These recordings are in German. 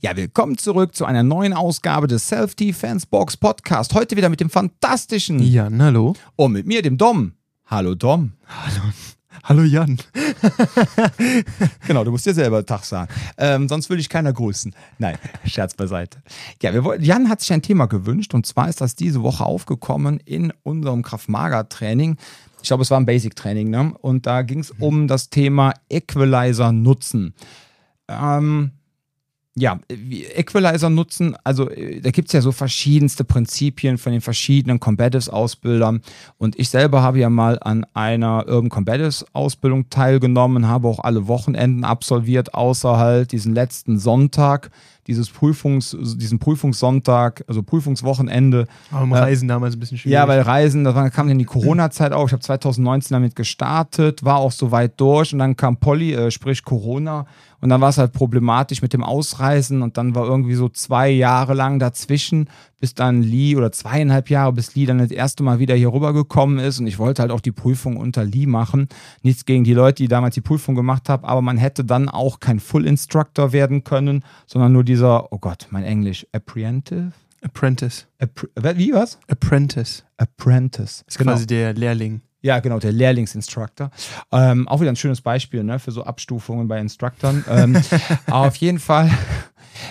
Ja, willkommen zurück zu einer neuen Ausgabe des Self-Defense Box Podcast. Heute wieder mit dem fantastischen Jan, hallo. und mit mir, dem Dom. Hallo Dom. Hallo. Hallo Jan. Genau, du musst dir selber Tag sagen. Ähm, sonst würde ich keiner grüßen. Nein, Scherz beiseite. Ja, wir wollten, Jan hat sich ein Thema gewünscht und zwar ist das diese Woche aufgekommen in unserem Kraft-Maga-Training. Ich glaube, es war ein Basic-Training, ne? Und da ging es um das Thema Equalizer nutzen. Ähm, ja, Equalizer nutzen, also äh, da gibt es ja so verschiedenste Prinzipien von den verschiedenen Combatives-Ausbildern. Und ich selber habe ja mal an einer Urban Combatives-Ausbildung teilgenommen, habe auch alle Wochenenden absolviert, außer halt diesen letzten Sonntag, dieses Prüfungs, diesen Prüfungssonntag, also Prüfungswochenende. Aber Äh, Reisen damals ein bisschen schwierig. Ja, weil Reisen, da war- kam dann die Corona-Zeit auf. Ich habe 2019 damit gestartet, war auch so weit durch und dann kam Polly, äh, sprich Corona. Und dann war es halt problematisch mit dem Ausreisen und dann war irgendwie so zwei Jahre lang dazwischen, bis dann Lee oder zweieinhalb Jahre, bis Lee dann das erste Mal wieder hier rübergekommen ist und ich wollte halt auch die Prüfung unter Lee machen. Nichts gegen die Leute, die damals die Prüfung gemacht haben, aber man hätte dann auch kein Full Instructor werden können, sondern nur dieser, oh Gott, mein Englisch, Apprehensive? Apprentice. Appre wie was? Apprentice. Apprentice. Ist quasi der Lehrling. Ja, genau, der Lehrlingsinstructor. Ähm, auch wieder ein schönes Beispiel ne, für so Abstufungen bei Instructoren. ähm, aber auf jeden Fall,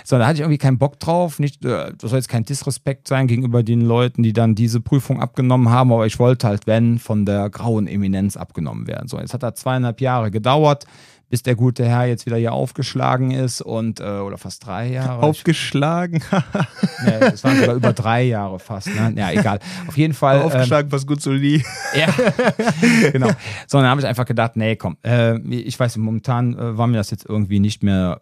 so, da hatte ich irgendwie keinen Bock drauf. Nicht, äh, das soll jetzt kein Disrespekt sein gegenüber den Leuten, die dann diese Prüfung abgenommen haben, aber ich wollte halt, wenn, von der grauen Eminenz abgenommen werden. So, jetzt hat da zweieinhalb Jahre gedauert, bis der gute Herr jetzt wieder hier aufgeschlagen ist und, äh, oder fast drei Jahre. Aufgeschlagen. Nee, es waren sogar über drei Jahre fast. Ne? Ja, egal. Auf jeden Fall. ähm, Aufgeschlagen, was gut so Lee. ja, genau. So, dann habe ich einfach gedacht, nee, komm, äh, ich weiß, momentan äh, war mir das jetzt irgendwie nicht mehr,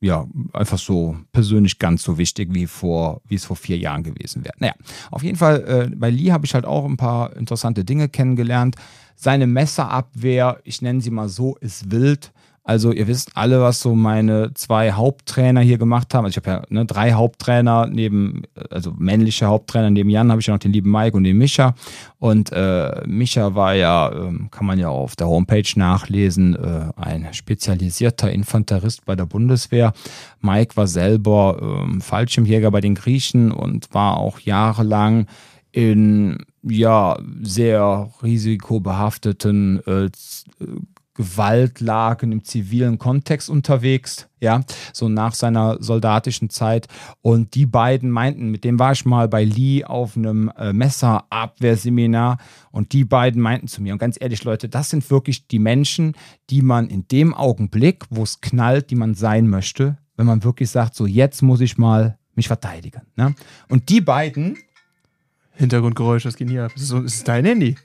ja, einfach so persönlich ganz so wichtig, wie vor, wie es vor vier Jahren gewesen wäre. Naja, auf jeden Fall, äh, bei Lee habe ich halt auch ein paar interessante Dinge kennengelernt. Seine Messerabwehr, ich nenne sie mal so, ist wild. Also ihr wisst alle, was so meine zwei Haupttrainer hier gemacht haben. Also ich habe ja ne, drei Haupttrainer neben, also männliche Haupttrainer neben Jan habe ich ja noch den lieben Mike und den Micha. Und äh, Micha war ja, ähm, kann man ja auf der Homepage nachlesen, äh, ein spezialisierter Infanterist bei der Bundeswehr. Mike war selber ähm, Fallschirmjäger bei den Griechen und war auch jahrelang in ja sehr risikobehafteten äh, Gewaltlagen im zivilen Kontext unterwegs, ja, so nach seiner soldatischen Zeit. Und die beiden meinten, mit dem war ich mal bei Lee auf einem äh, Messerabwehrseminar und die beiden meinten zu mir, und ganz ehrlich, Leute, das sind wirklich die Menschen, die man in dem Augenblick, wo es knallt, die man sein möchte, wenn man wirklich sagt, so jetzt muss ich mal mich verteidigen. Ne? Und die beiden, Hintergrundgeräusch, das geht nie ab. Ist, so, ist dein Handy?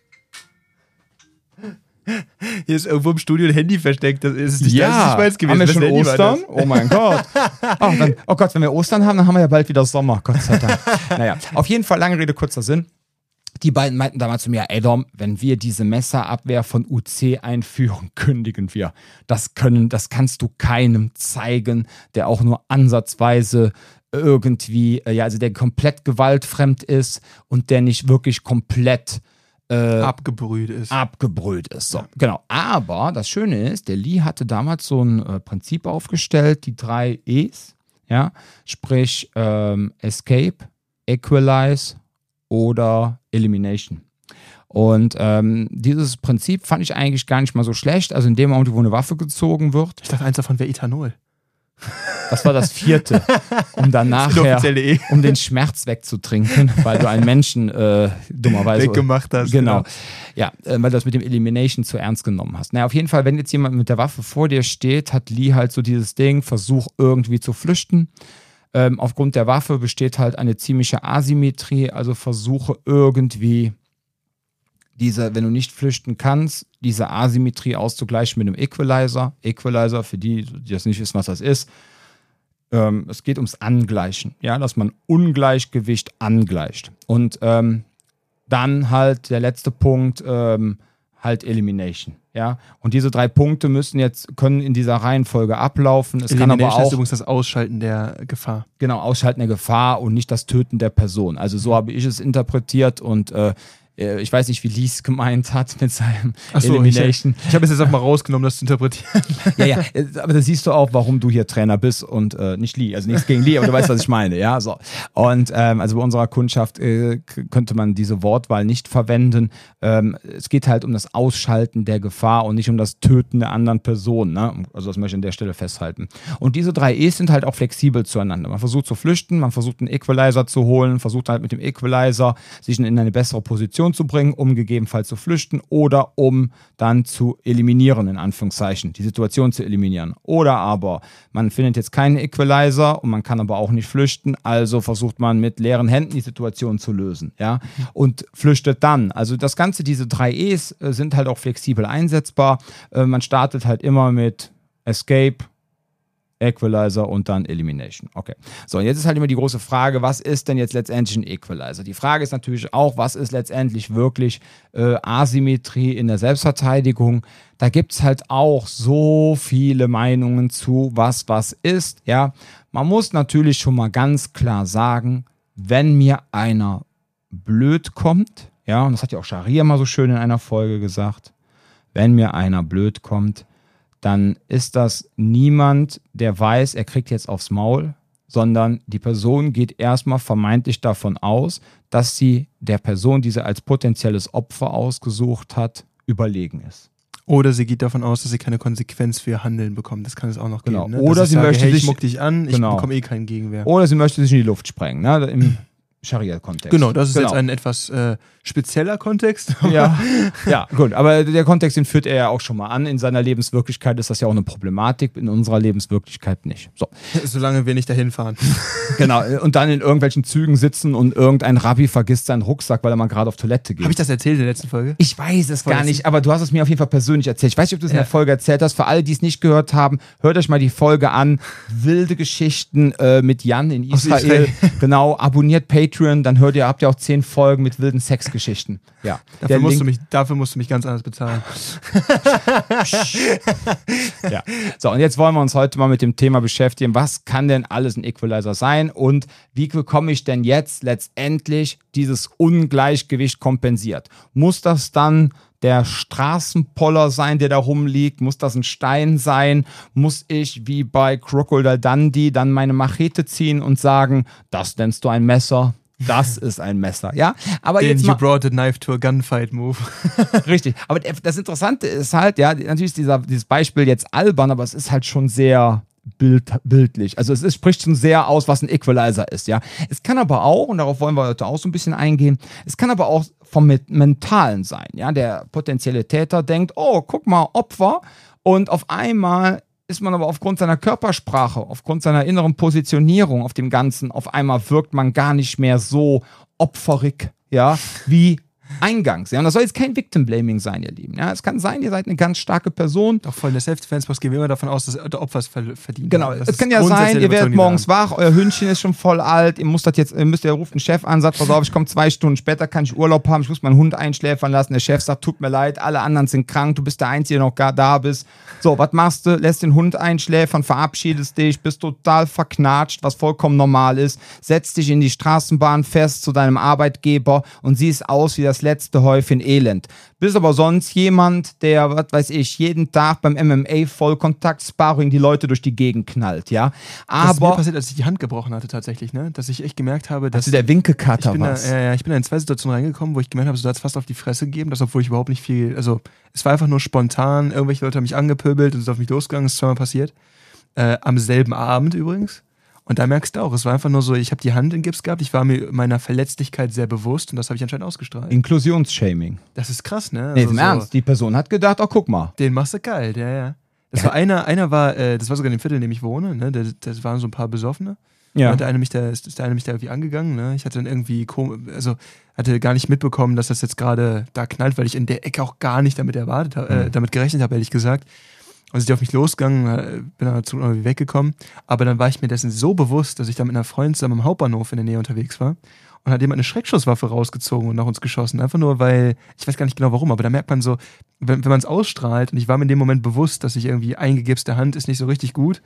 Hier ist irgendwo im Studio ein Handy versteckt. Das ist nicht, das ist nicht meins gewesen. haben wir Das schon Handy Ostern? das. Oh mein Gott. Oh, dann, oh Gott, wenn wir Ostern haben, dann haben wir ja bald wieder Sommer. Gott sei Dank. naja, auf jeden Fall, lange Rede, kurzer Sinn. Die beiden meinten damals zu mir, ey Dom, wenn wir diese Messerabwehr von UC einführen, kündigen wir. Das können, das kannst du keinem zeigen, der auch nur ansatzweise irgendwie, äh, ja, also der komplett gewaltfremd ist und der nicht wirklich komplett äh, Abgebrüht ist. abgebrüht ist. So, genau. Aber das Schöne ist, der Lee hatte damals so ein äh, Prinzip aufgestellt, die drei E's, ja, sprich ähm, Escape, Equalize oder Elimination. Und ähm, dieses Prinzip fand ich eigentlich gar nicht mal so schlecht. Also in dem Moment, wo eine Waffe gezogen wird, Ich dachte, eins davon wäre Ethanol. Das war das vierte, um E. um den Schmerz wegzutrinken, weil du einen Menschen äh, dummerweise Weggemacht hast. Genau. Ja, äh, weil du das mit dem Elimination zu ernst genommen hast. Naja, auf jeden Fall, wenn jetzt jemand mit der Waffe vor dir steht, hat Lee halt so dieses Ding, versuch irgendwie zu flüchten. Ähm, aufgrund der Waffe besteht halt eine ziemliche Asymmetrie, also versuche irgendwie diese, wenn du nicht flüchten kannst, diese Asymmetrie auszugleichen mit einem Equalizer. Equalizer, für die, die das nicht wissen, was das ist, ähm, es geht ums Angleichen, ja, dass man Ungleichgewicht angleicht. Und ähm, dann halt der letzte Punkt, ähm, halt Elimination. Ja, und diese drei Punkte müssen jetzt, können in dieser Reihenfolge ablaufen. Es kann aber Elimination ist auch übrigens das Ausschalten der Gefahr. genau Ausschalten der Gefahr und nicht das Töten der Person. Also so habe ich es interpretiert und äh, ich weiß nicht, wie Lies gemeint hat mit seinem so, Elimination. Ich, ich habe es jetzt auch mal rausgenommen, das zu interpretieren. ja, ja, äh, aber da siehst du auch, warum du hier Trainer bist und äh, nicht Lee. Also nichts gegen Lee, aber du weißt, was ich meine. Ja, so. Und ähm, also bei unserer Kundschaft äh, könnte man diese Wortwahl nicht verwenden. Ähm, es geht halt um das Ausschalten der Gefahr und nicht um das Töten der anderen Person. Ne? Also das möchte ich an der Stelle festhalten. Und diese drei E's sind halt auch flexibel zueinander. Man versucht zu flüchten, man versucht einen Equalizer zu holen, versucht halt mit dem Equalizer sich in eine bessere Position zu bringen, um gegebenenfalls zu flüchten oder um dann zu eliminieren, in Anführungszeichen, die Situation zu eliminieren. Oder aber man findet jetzt keinen Equalizer und man kann aber auch nicht flüchten, also versucht man mit leeren Händen die Situation zu lösen, ja, und flüchtet dann. Also das Ganze, diese drei E's äh, sind halt auch flexibel einsetzbar. Äh, man startet halt immer mit Escape, Equalizer und dann Elimination. Okay. So, und jetzt ist halt immer die große Frage, was ist denn jetzt letztendlich ein Equalizer? Die Frage ist natürlich auch, was ist letztendlich wirklich äh, Asymmetrie in der Selbstverteidigung? Da gibt es halt auch so viele Meinungen zu, was was ist. Ja, man muss natürlich schon mal ganz klar sagen, wenn mir einer blöd kommt, ja, und das hat ja auch Scharia mal so schön in einer Folge gesagt, wenn mir einer blöd kommt, dann ist das niemand, der weiß, er kriegt jetzt aufs Maul, sondern die Person geht erstmal vermeintlich davon aus, dass sie der Person, die sie als potenzielles Opfer ausgesucht hat, überlegen ist. Oder sie geht davon aus, dass sie keine Konsequenz für ihr Handeln bekommt. Das kann es auch noch Genau. geben. Ne? Oder ich sie möchte hey, ich sich- muck dich an, ich Genau. bekomme eh keinen Gegenwehr. Oder sie möchte sich in die Luft sprengen, ne? im Scharia-Kontext. Genau, das ist Genau. jetzt ein etwas äh, spezieller Kontext. Ja, ja, gut. Aber der Kontext, den führt er ja auch schon mal an. In seiner Lebenswirklichkeit ist das ja auch eine Problematik, in unserer Lebenswirklichkeit nicht. So, Solange wir nicht dahin fahren. genau. Und dann in irgendwelchen Zügen sitzen und irgendein Rabbi vergisst seinen Rucksack, weil er mal gerade auf Toilette geht. Habe ich das erzählt in der letzten Folge? Ich weiß es gar nicht, aber du hast es mir auf jeden Fall persönlich erzählt. Ich weiß nicht, ob du es in Ja. der Folge erzählt hast. Für alle, die es nicht gehört haben, hört euch mal die Folge an. Wilde Geschichten äh, mit Jan in Israel. Israel. Genau, abonniert Patreon, dann hört ihr, habt ihr auch zehn Folgen mit wilden Sexgeschichten. Ja. Dafür Der musst, Link- du mich, dafür musst du mich ganz anders bezahlen. Ja. So, und jetzt wollen wir uns heute mal mit dem Thema beschäftigen. Was kann denn alles ein Equalizer sein und wie bekomme ich denn jetzt letztendlich dieses Ungleichgewicht kompensiert? Muss das dann der Straßenpoller sein, der da rumliegt? Muss das ein Stein sein? Muss ich wie bei Crocodile Dundee dann meine Machete ziehen und sagen, das nennst du ein Messer? Das ist ein Messer, ja. Aber Den jetzt You brought a knife to a gunfight move. Richtig. Aber das Interessante ist halt, ja, natürlich ist dieser, dieses Beispiel jetzt albern, aber es ist halt schon sehr bild, bildlich. Also es ist, spricht schon sehr aus, was ein Equalizer ist, ja. Es kann aber auch, und darauf wollen wir heute auch so ein bisschen eingehen, es kann aber auch vom Me- Mentalen sein, ja. Der potenzielle Täter denkt, oh, guck mal, Opfer, und auf einmal ist man aber aufgrund seiner Körpersprache, aufgrund seiner inneren Positionierung auf dem Ganzen, auf einmal wirkt man gar nicht mehr so opferig, ja, wie eingangs. Ja, und das soll jetzt kein Victim Blaming sein, ihr Lieben. Ja, es kann sein, ihr seid eine ganz starke Person. Doch voll in der Self-Defense-Box gehen wir immer davon aus, dass der Opfer es ver- verdient. Genau, hat. Das es kann ja sein, ihr werdet morgens wach, euer Hündchen ist schon voll alt, ihr müsst das jetzt, ihr müsst, ihr ruft einen Chef an, sagt, pass auf, ich komme zwei Stunden später, kann ich Urlaub haben, ich muss meinen Hund einschläfern lassen. Der Chef sagt, tut mir leid, alle anderen sind krank, du bist der Einzige, der noch gar da bist. So, was machst du? Lässt den Hund einschläfern, verabschiedest dich, bist total verknatscht, was vollkommen normal ist, setzt dich in die Straßenbahn fest zu deinem Arbeitgeber und siehst aus wie das letzte Häufchen Elend. Bist aber sonst jemand, der, was weiß ich, jeden Tag beim MMA Vollkontakt Sparring die Leute durch die Gegend knallt, ja. Das ist mir Aber passiert, als ich die Hand gebrochen hatte tatsächlich, ne? Dass ich echt gemerkt habe, dass also der Winkelkater was. ja, ja, ich bin da in zwei Situationen reingekommen, wo ich gemerkt habe, so hat es fast auf die Fresse gegeben, das obwohl ich überhaupt nicht viel, also es war einfach nur spontan, irgendwelche Leute haben mich angepöbelt und sind auf mich losgegangen, das ist zweimal passiert. Äh, am selben Abend übrigens. Und da merkst du auch, es war einfach nur so, ich habe die Hand in Gips gehabt, ich war mir meiner Verletzlichkeit sehr bewusst und das habe ich anscheinend ausgestrahlt. Inklusionsshaming. Das ist krass, ne? Nee, Also im so, Ernst, die Person hat gedacht, oh, guck mal. Den machst du kalt, ja, ja. Das war einer, einer war, äh, das war sogar in dem Viertel, in dem ich wohne, ne? Das, das waren so ein paar Besoffene. Ja. Hat der eine mich da, ist der eine mich da irgendwie angegangen, ne? Ich hatte dann irgendwie, also hatte gar nicht mitbekommen, dass das jetzt gerade da knallt, weil ich in der Ecke auch gar nicht damit erwartet habe, Mhm. äh, damit gerechnet habe, ehrlich gesagt. Also ich auf mich losgegangen, äh, bin dann dazu irgendwie weggekommen, aber dann war ich mir dessen so bewusst, dass ich da mit einer Freundin zusammen am Hauptbahnhof in der Nähe unterwegs war und hat jemand eine Schreckschusswaffe rausgezogen und nach uns geschossen. Einfach nur, weil, ich weiß gar nicht genau warum, aber da merkt man so, wenn, wenn man es ausstrahlt und ich war mir in dem Moment bewusst, dass ich irgendwie eingegipste Hand ist nicht so richtig gut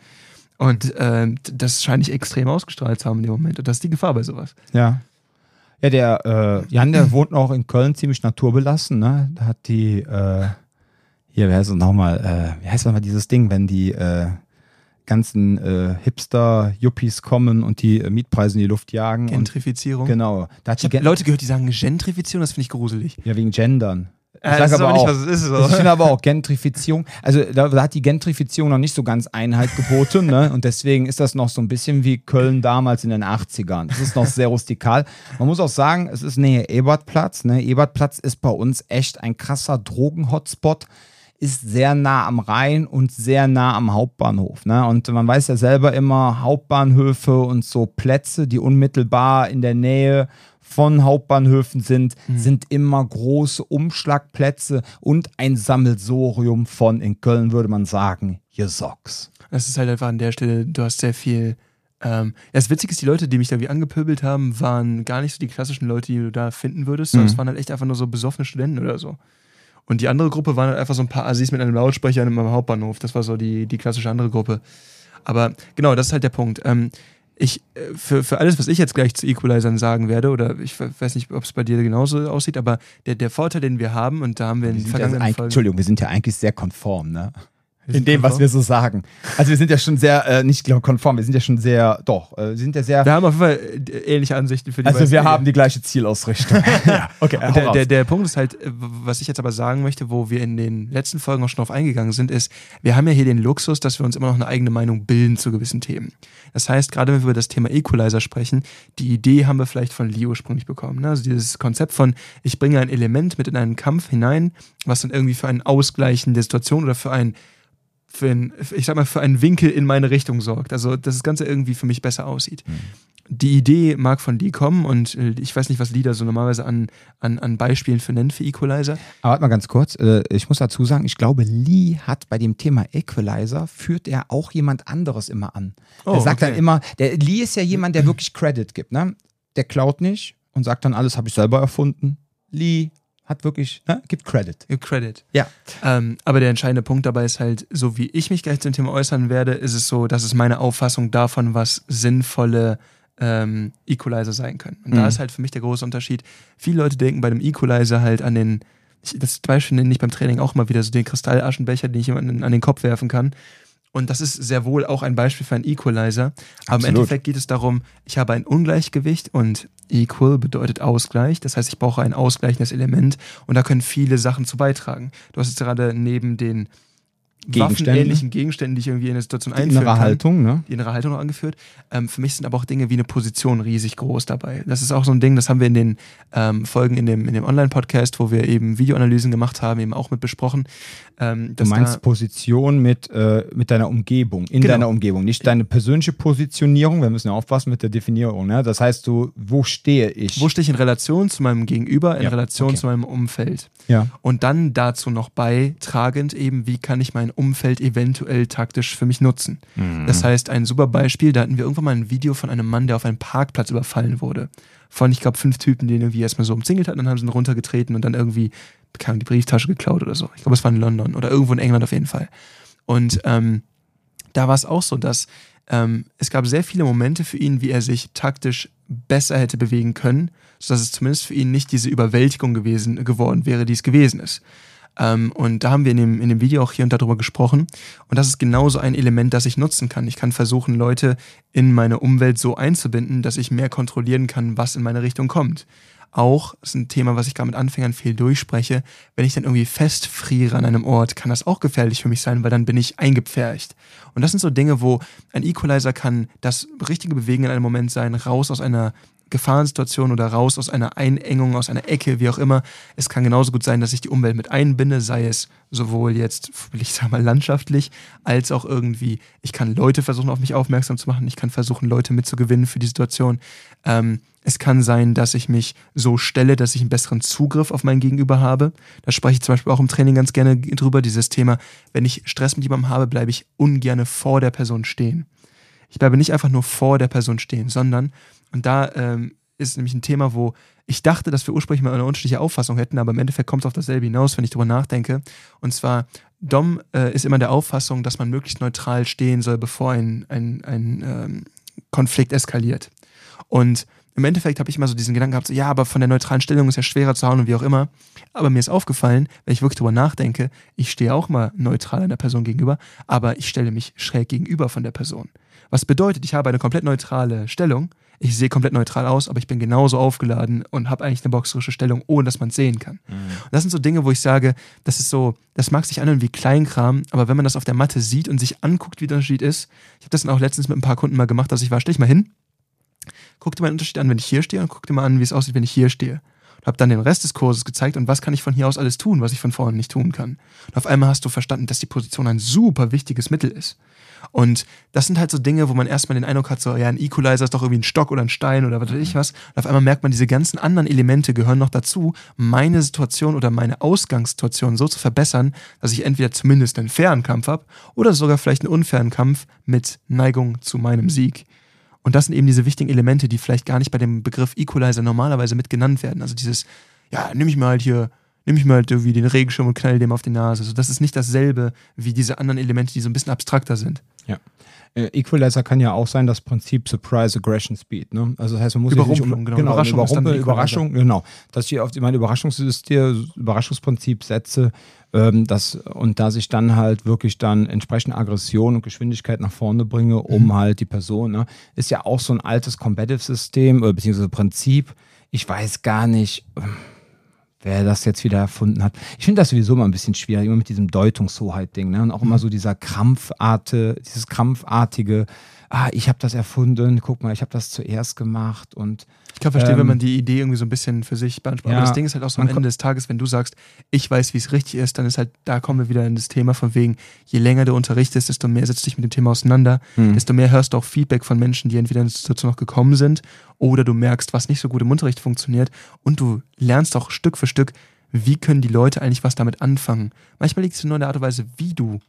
und ähm, das scheine ich extrem ausgestrahlt zu haben in dem Moment und das ist die Gefahr bei sowas. Ja. Ja, der äh, Jan, der wohnt auch in Köln ziemlich naturbelassen, ne? Da hat die, äh, hier, wie heißt es nochmal, äh, wie heißt nochmal dieses Ding, wenn die äh, ganzen äh, Hipster-Yuppies kommen und die äh, Mietpreise in die Luft jagen. Gentrifizierung. Und, genau. Da hat ich habe Leute gehört, die sagen Gentrifizierung, das finde ich gruselig. Ja, wegen Gendern. Ich äh, sage aber, auch, nicht, was es ist. Ich finde aber auch Gentrifizierung. Also da, da, hat die Gentrifizierung noch nicht so ganz Einheit geboten. ne? Und deswegen ist das noch so ein bisschen wie Köln damals in den 80ern. Das ist noch sehr rustikal. Man muss auch sagen, es ist Nähe Ebertplatz. Ne? Ebertplatz ist bei uns echt ein krasser Drogen-Hotspot ist sehr nah am Rhein und sehr nah am Hauptbahnhof. Ne? Und man weiß ja selber immer, Hauptbahnhöfe und so Plätze, die unmittelbar in der Nähe von Hauptbahnhöfen sind, mhm. sind immer große Umschlagplätze und ein Sammelsorium von, in Köln würde man sagen, hier Socks. Das ist halt einfach an der Stelle, du hast sehr viel. Ähm, das Witzige ist, die Leute, die mich da wie angepöbelt haben, waren gar nicht so die klassischen Leute, die du da finden würdest, sondern mhm. es waren halt echt einfach nur so besoffene Studenten oder so. Und die andere Gruppe waren halt einfach so ein paar Assis mit einem Lautsprecher in einem Hauptbahnhof. Das war so die, die klassische andere Gruppe. Aber genau, das ist halt der Punkt. Ähm, ich, äh, für, für alles, was ich jetzt gleich zu Equalizern sagen werde, oder ich weiß nicht, ob es bei dir genauso aussieht, aber der, der Vorteil, den wir haben, und da haben wir in den vergangenen ja Folgen. Entschuldigung, wir sind ja eigentlich sehr konform, ne? In dem, konform? was wir so sagen. Also wir sind ja schon sehr, äh, nicht konform, wir sind ja schon sehr, doch, äh, wir sind ja sehr. Wir haben auf jeden Fall äh, ähnliche Ansichten für die Also wir haben die gleiche Zielausrichtung. ja, okay. Und der, der, der Punkt ist halt, äh, was ich jetzt aber sagen möchte, wo wir in den letzten Folgen auch schon drauf eingegangen sind, ist, wir haben ja hier den Luxus, dass wir uns immer noch eine eigene Meinung bilden zu gewissen Themen. Das heißt, gerade wenn wir über das Thema Equalizer sprechen, die Idee haben wir vielleicht von Lee ursprünglich bekommen. Ne? Also dieses Konzept von, ich bringe ein Element mit in einen Kampf hinein, was dann irgendwie für einen Ausgleichen der Situation oder für ein für ein, ich sag mal, für einen Winkel in meine Richtung sorgt. Also, dass das Ganze irgendwie für mich besser aussieht. Mhm. Die Idee mag von Lee kommen und äh, ich weiß nicht, was Lee da so normalerweise an, an, an Beispielen für nennt für Equalizer. Aber warte mal ganz kurz, äh, ich muss dazu sagen, ich glaube, Lee hat bei dem Thema Equalizer, führt er auch jemand anderes immer an. Oh, er sagt okay. dann immer, der Lee ist ja jemand, der wirklich Credit gibt. Ne? Der klaut nicht und sagt dann, alles habe ich selber erfunden. Lee hat wirklich, ne, gibt Credit. Gibt Credit. Ja. Ähm, aber der entscheidende Punkt dabei ist halt, so wie ich mich gleich zum Thema äußern werde, ist es so, dass es meine Auffassung davon, was sinnvolle ähm, Equalizer sein können. Und mhm. da ist halt für mich der große Unterschied. Viele Leute denken bei dem Equalizer halt an den, das Beispiel nenne ich beim Training auch mal wieder, so den Kristallaschenbecher, den ich jemanden an den Kopf werfen kann. Und das ist sehr wohl auch ein Beispiel für einen Equalizer. Aber Absolut. im Endeffekt geht es darum, ich habe ein Ungleichgewicht und equal bedeutet Ausgleich. Das heißt, ich brauche ein ausgleichendes Element und da können viele Sachen zu beitragen. Du hast jetzt gerade neben den waffenähnlichen Gegenständen, die ich irgendwie in der Situation die innere kann. Haltung, ne? Die innere Haltung noch angeführt. Ähm, für mich sind aber auch Dinge wie eine Position riesig groß dabei. Das ist auch so ein Ding, das haben wir in den ähm, Folgen in dem, in dem Online-Podcast, wo wir eben Videoanalysen gemacht haben, eben auch mit besprochen. Ähm, du meinst Position mit, äh, mit deiner Umgebung, in genau. deiner Umgebung, nicht deine persönliche Positionierung. Wir müssen ja aufpassen mit der Definierung. Ne? Das heißt, du, wo stehe ich? Wo stehe ich in Relation zu meinem Gegenüber, in ja. Relation okay. zu meinem Umfeld? Ja. Und dann dazu noch beitragend eben, wie kann ich mein Umfeld eventuell taktisch für mich nutzen. Mhm. Das heißt, ein super Beispiel, da hatten wir irgendwann mal ein Video von einem Mann, der auf einem Parkplatz überfallen wurde. Von, ich glaube, fünf Typen, die ihn irgendwie erstmal so umzingelt hatten, dann haben sie ihn runtergetreten und dann irgendwie bekam die Brieftasche geklaut oder so. Ich glaube, es war in London oder irgendwo in England auf jeden Fall. Und ähm, da war es auch so, dass ähm, es gab sehr viele Momente für ihn, wie er sich taktisch besser hätte bewegen können, sodass es zumindest für ihn nicht diese Überwältigung gewesen, geworden wäre, die es gewesen ist. Ähm, und da haben wir in dem, in dem Video auch hier und da drüber gesprochen. Und das ist genauso ein Element, das ich nutzen kann. Ich kann versuchen, Leute in meine Umwelt so einzubinden, dass ich mehr kontrollieren kann, was in meine Richtung kommt. Auch, das ist ein Thema, was ich gerade mit Anfängern viel durchspreche, wenn ich dann irgendwie festfriere an einem Ort, kann das auch gefährlich für mich sein, weil dann bin ich eingepfercht. Und das sind so Dinge, wo ein Equalizer kann das richtige Bewegen in einem Moment sein, raus aus einer Gefahrensituation oder raus aus einer Einengung, aus einer Ecke, wie auch immer. Es kann genauso gut sein, dass ich die Umwelt mit einbinde, sei es sowohl jetzt, will ich sagen mal, landschaftlich, als auch irgendwie, ich kann Leute versuchen, auf mich aufmerksam zu machen, ich kann versuchen, Leute mitzugewinnen für die Situation. Ähm, es kann sein, dass ich mich so stelle, dass ich einen besseren Zugriff auf mein Gegenüber habe. Da spreche ich zum Beispiel auch im Training ganz gerne drüber, dieses Thema, wenn ich Stress mit jemandem habe, bleibe ich ungern vor der Person stehen. Ich bleibe nicht einfach nur vor der Person stehen, sondern und da ähm, ist nämlich ein Thema, wo ich dachte, dass wir ursprünglich mal eine unterschiedliche Auffassung hätten, aber im Endeffekt kommt es auf dasselbe hinaus, wenn ich darüber nachdenke. Und zwar, Dom äh, ist immer der Auffassung, dass man möglichst neutral stehen soll, bevor ein, ein, ein ähm, Konflikt eskaliert. Und im Endeffekt habe ich immer so diesen Gedanken gehabt, so, ja, aber von der neutralen Stellung ist ja schwerer zu hauen und wie auch immer. Aber mir ist aufgefallen, wenn ich wirklich drüber nachdenke, ich stehe auch mal neutral einer Person gegenüber, aber ich stelle mich schräg gegenüber von der Person. Was bedeutet, ich habe eine komplett neutrale Stellung, ich sehe komplett neutral aus, aber ich bin genauso aufgeladen und habe eigentlich eine boxerische Stellung, ohne dass man es sehen kann. Mhm. das sind so Dinge, wo ich sage, das ist so, das mag sich anhören wie Kleinkram, aber wenn man das auf der Matte sieht und sich anguckt, wie der Unterschied ist, ich habe das dann auch letztens mit ein paar Kunden mal gemacht, dass ich war, stell ich mal hin, guck dir mal den Unterschied an, wenn ich hier stehe und guck dir mal an, wie es aussieht, wenn ich hier stehe. Und habe dann den Rest des Kurses gezeigt und was kann ich von hier aus alles tun, was ich von vorne nicht tun kann. Und auf einmal hast du verstanden, dass die Position ein super wichtiges Mittel ist. Und das sind halt so Dinge, wo man erstmal den Eindruck hat, so, ja, ein Equalizer ist doch irgendwie ein Stock oder ein Stein oder was weiß ich was. Und auf einmal merkt man, diese ganzen anderen Elemente gehören noch dazu, meine Situation oder meine Ausgangssituation so zu verbessern, dass ich entweder zumindest einen fairen Kampf habe oder sogar vielleicht einen unfairen Kampf mit Neigung zu meinem Sieg. Und das sind eben diese wichtigen Elemente, die vielleicht gar nicht bei dem Begriff Equalizer normalerweise mit genannt werden. Also dieses, ja, nehme ich mal halt hier nehme ich mal halt irgendwie den Regenschirm und knall dem auf die Nase. Also das ist nicht dasselbe wie diese anderen Elemente, die so ein bisschen abstrakter sind. Ja. Äh, Equalizer kann ja auch sein, das Prinzip Surprise Aggression Speed. Ne? Also das heißt, man muss sich nicht um, genau, genau Überraschung, Überrumpel, Überraschung, genau, dass ich auf mein Überraschungssystem, Überraschungsprinzip setze, ähm, das, und da ich dann halt wirklich dann entsprechend Aggression und Geschwindigkeit nach vorne bringe, um mhm. halt die Person, ne? ist ja auch so ein altes Competitive-System, äh, beziehungsweise Prinzip. Ich weiß gar nicht wer das jetzt wieder erfunden hat. Ich finde das sowieso immer ein bisschen schwierig, immer mit diesem Deutungshoheit-Ding, ne? Und auch immer so dieser Krampfarte, dieses krampfartige, ah, ich habe das erfunden, guck mal, ich habe das zuerst gemacht und ich kann verstehen, ähm, wenn man die Idee irgendwie so ein bisschen für sich beansprucht. Ja, Aber das Ding ist halt auch so am Ende des Tages, wenn du sagst, ich weiß, wie es richtig ist, dann ist halt, da kommen wir wieder in das Thema von wegen, je länger du unterrichtest, desto mehr setzt dich mit dem Thema auseinander, mhm. desto mehr hörst du auch Feedback von Menschen, die entweder dazu noch gekommen sind oder du merkst, was nicht so gut im Unterricht funktioniert und du lernst auch Stück für Stück, wie können die Leute eigentlich was damit anfangen. Manchmal liegt es nur in der Art und Weise, wie du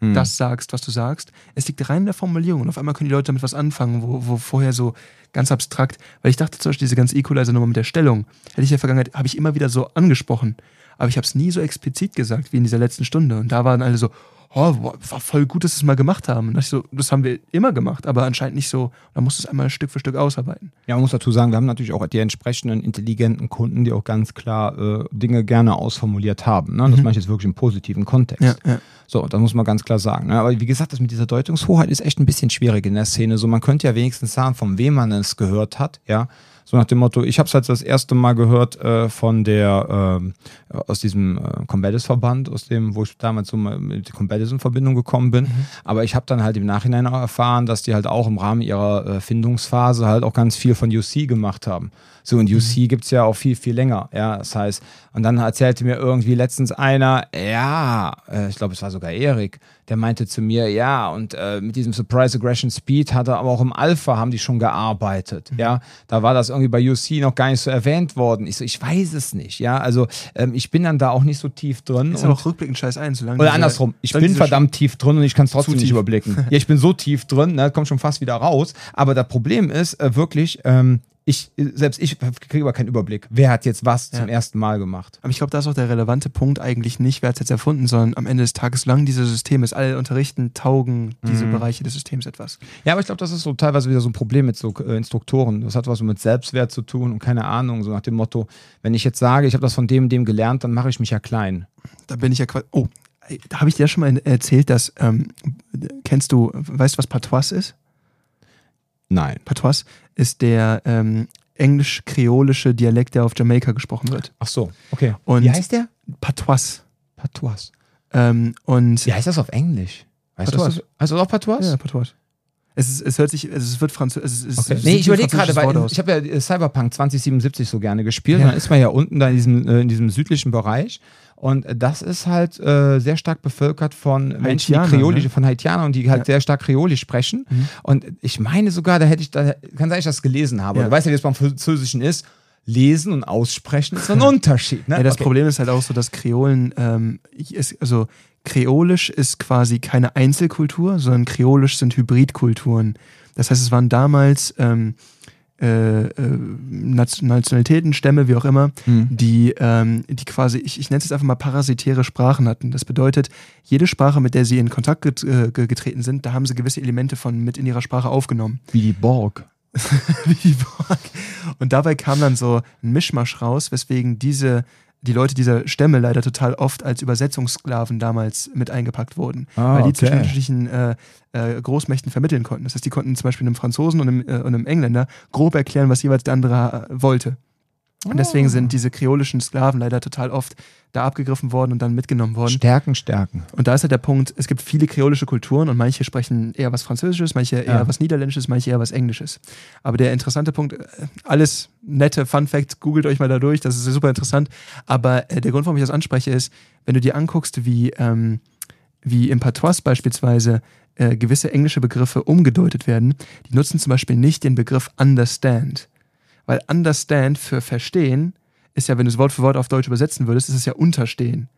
hm. das sagst, was du sagst. Es liegt rein in der Formulierung und auf einmal können die Leute damit was anfangen, wo, wo vorher so ganz abstrakt, weil ich dachte zum Beispiel diese ganze Equalizer-Nummer mit der Stellung, hätte ich in der Vergangenheit, habe ich immer wieder so angesprochen, aber ich habe es nie so explizit gesagt wie in dieser letzten Stunde und da waren alle so, oh, war voll gut, dass wir es mal gemacht haben. Und das, so, das haben wir immer gemacht, aber anscheinend nicht so. Da musst du es einmal Stück für Stück ausarbeiten. Ja, man muss dazu sagen, wir haben natürlich auch die entsprechenden intelligenten Kunden, die auch ganz klar äh, Dinge gerne ausformuliert haben. Ne? Das mhm. meine ich jetzt wirklich im positiven Kontext. Ja, ja. So, das muss man ganz klar sagen. Ne? Aber wie gesagt, das mit dieser Deutungshoheit ist echt ein bisschen schwierig in der Szene. So, man könnte ja wenigstens sagen, von wem man es gehört hat, ja. So nach dem Motto, ich habe es halt das erste Mal gehört äh, von der, äh, aus diesem äh, Combatis-Verband, aus dem, wo ich damals so mit Combatis in Verbindung gekommen bin. Mhm. Aber ich habe dann halt im Nachhinein auch erfahren, dass die halt auch im Rahmen ihrer äh, Findungsphase halt auch ganz viel von UC gemacht haben. So, und UC mhm. gibt es ja auch viel, viel länger. Ja, das heißt, und dann erzählte mir irgendwie letztens einer, ja, äh, ich glaube, es war sogar Erik, der meinte zu mir, ja, und äh, mit diesem Surprise Aggression Speed hat er aber auch im Alpha haben die schon gearbeitet. Mhm. Ja, da war das irgendwie bei UC noch gar nicht so erwähnt worden. Ich so, ich weiß es nicht. Ja, also ähm, ich bin dann da auch nicht so tief drin. Ist aber auch rückblickend scheiß ein, solange Oder andersrum, ich bin verdammt tief drin und ich kann es trotzdem nicht überblicken. ja, ich bin so tief drin, ne, kommt schon fast wieder raus. Aber das Problem ist äh, wirklich, ähm, ich, selbst ich kriege aber keinen Überblick. Wer hat jetzt was ja. zum ersten Mal gemacht? Aber ich glaube, da ist auch der relevante Punkt eigentlich nicht, wer hat es jetzt erfunden, sondern am Ende des Tages, solange dieses System ist, alle unterrichten, taugen diese mhm. Bereiche des Systems etwas. Ja, aber ich glaube, das ist so teilweise wieder so ein Problem mit so äh, Instruktoren. Das hat was mit Selbstwert zu tun und keine Ahnung, so nach dem Motto, wenn ich jetzt sage, ich habe das von dem und dem gelernt, dann mache ich mich ja klein. Da bin ich ja quasi. Oh, da habe ich dir schon mal erzählt, dass, ähm, kennst du, weißt du, was Patois ist? Nein. Patois ist der ähm, englisch-kreolische Dialekt, der auf Jamaika gesprochen wird. Ach so, okay. Und Wie heißt der? Patois. Patois. Ähm, und Wie heißt das auf Englisch? Weißt Patois. du, heißt das auch Patois? Ja, Patois. Es, ist, es hört sich, es wird französisch. Okay. Nee, ich überlege gerade, weil ich habe ja Cyberpunk 2077 so gerne gespielt. Ja. Und dann ist man ja unten da in diesem, äh, in diesem südlichen Bereich. Und das ist halt äh, sehr stark bevölkert von Menschen, die Kreolisch, ne? von Haitianern, die halt ja. sehr stark Kreolisch sprechen. Mhm. Und ich meine sogar, da hätte ich, da kann sein, dass ich das gelesen habe. Ja. Du weißt ja, wie es beim Französischen ist. Lesen und aussprechen ist ein Unterschied. Ne? Ja, das okay. Problem ist halt auch so, dass Kreolen, ähm, ist, also Kreolisch ist quasi keine Einzelkultur, sondern Kreolisch sind Hybridkulturen. Das heißt, es waren damals ähm, äh, äh, Nationalitäten, Stämme, wie auch immer, mhm. die, ähm, die quasi, ich, ich nenne es jetzt einfach mal parasitäre Sprachen hatten. Das bedeutet, jede Sprache, mit der sie in Kontakt get, äh, getreten sind, da haben sie gewisse Elemente von mit in ihrer Sprache aufgenommen. Wie die Borg. wie die Burg. Und dabei kam dann so ein Mischmasch raus, weswegen diese die Leute dieser Stämme leider total oft als Übersetzungssklaven damals mit eingepackt wurden, Ah, weil die okay. zwischen unterschiedlichen äh, äh, Großmächten vermitteln konnten. Das heißt, die konnten zum Beispiel einem Franzosen und einem, äh, und einem Engländer grob erklären, was jeweils der andere äh, wollte. Und deswegen Ah. sind diese kreolischen Sklaven leider total oft da abgegriffen worden und dann mitgenommen worden. Stärken, stärken. Und da ist halt der Punkt, es gibt viele kreolische Kulturen und manche sprechen eher was Französisches, manche eher Ja. was Niederländisches, manche eher was Englisches. Aber der interessante Punkt, äh, alles nette Fun Fact, googelt euch mal da durch, das ist super interessant. Aber äh, der Grund, warum ich das anspreche, ist, wenn du dir anguckst, wie, ähm, wie im Patois beispielsweise äh, gewisse englische Begriffe umgedeutet werden, die nutzen zum Beispiel nicht den Begriff understand. Weil understand für verstehen ist ja, wenn du es Wort für Wort auf Deutsch übersetzen würdest, ist es ja unterstehen.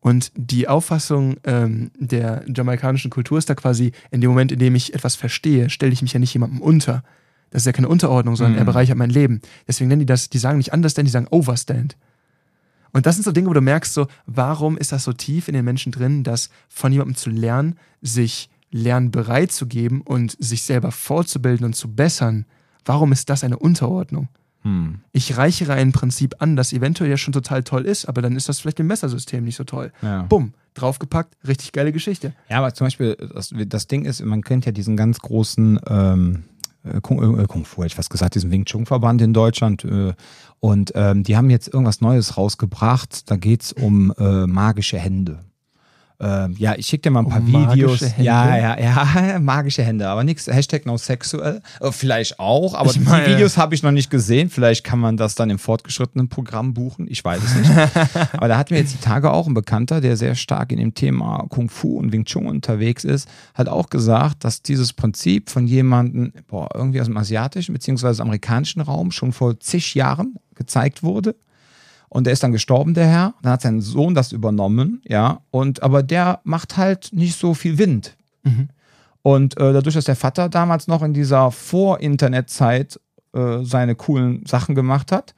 Und die Auffassung ähm, der jamaikanischen Kultur ist da quasi, in dem Moment, in dem ich etwas verstehe, stelle ich mich ja nicht jemandem unter. Das ist ja keine Unterordnung, sondern Mhm. er bereichert mein Leben. Deswegen nennen die das, die sagen nicht understand, die sagen overstand. Und das sind so Dinge, wo du merkst, so, warum ist das so tief in den Menschen drin, dass von jemandem zu lernen, sich lernbereit zu geben und sich selber fortzubilden und zu bessern, warum ist das eine Unterordnung? Hm. Ich reichere ein Prinzip an, das eventuell ja schon total toll ist, aber dann ist das vielleicht im Messersystem nicht so toll. Ja. Bumm, draufgepackt, richtig geile Geschichte. Ja, aber zum Beispiel, das, das Ding ist, man kennt ja diesen ganz großen ähm, äh, Kung, äh, Kung Fu, hätte ich fast gesagt, diesen Wing Chun Verband in Deutschland. Äh, und ähm, die haben jetzt irgendwas Neues rausgebracht. Da geht es um äh, magische Hände. Ähm, ja, ich schicke dir mal ein Um paar magische Videos. Hände? Ja, ja, ja, magische Hände, aber nichts, Hashtag no sexuell. Äh, vielleicht auch, aber Ich meine- die Videos habe ich noch nicht gesehen. Vielleicht kann man das dann im fortgeschrittenen Programm buchen. Ich weiß es nicht. aber da hat mir jetzt die Tage auch ein Bekannter, der sehr stark in dem Thema Kung Fu und Wing Chun unterwegs ist, hat auch gesagt, dass dieses Prinzip von jemandem, boah, irgendwie aus dem asiatischen bzw. amerikanischen Raum schon vor zig Jahren gezeigt wurde. Und der ist dann gestorben, der Herr. Dann hat sein Sohn das übernommen, ja. Und aber der macht halt nicht so viel Wind. Mhm. Und äh, dadurch, dass der Vater damals noch in dieser Vor-Internet-Zeit äh, seine coolen Sachen gemacht hat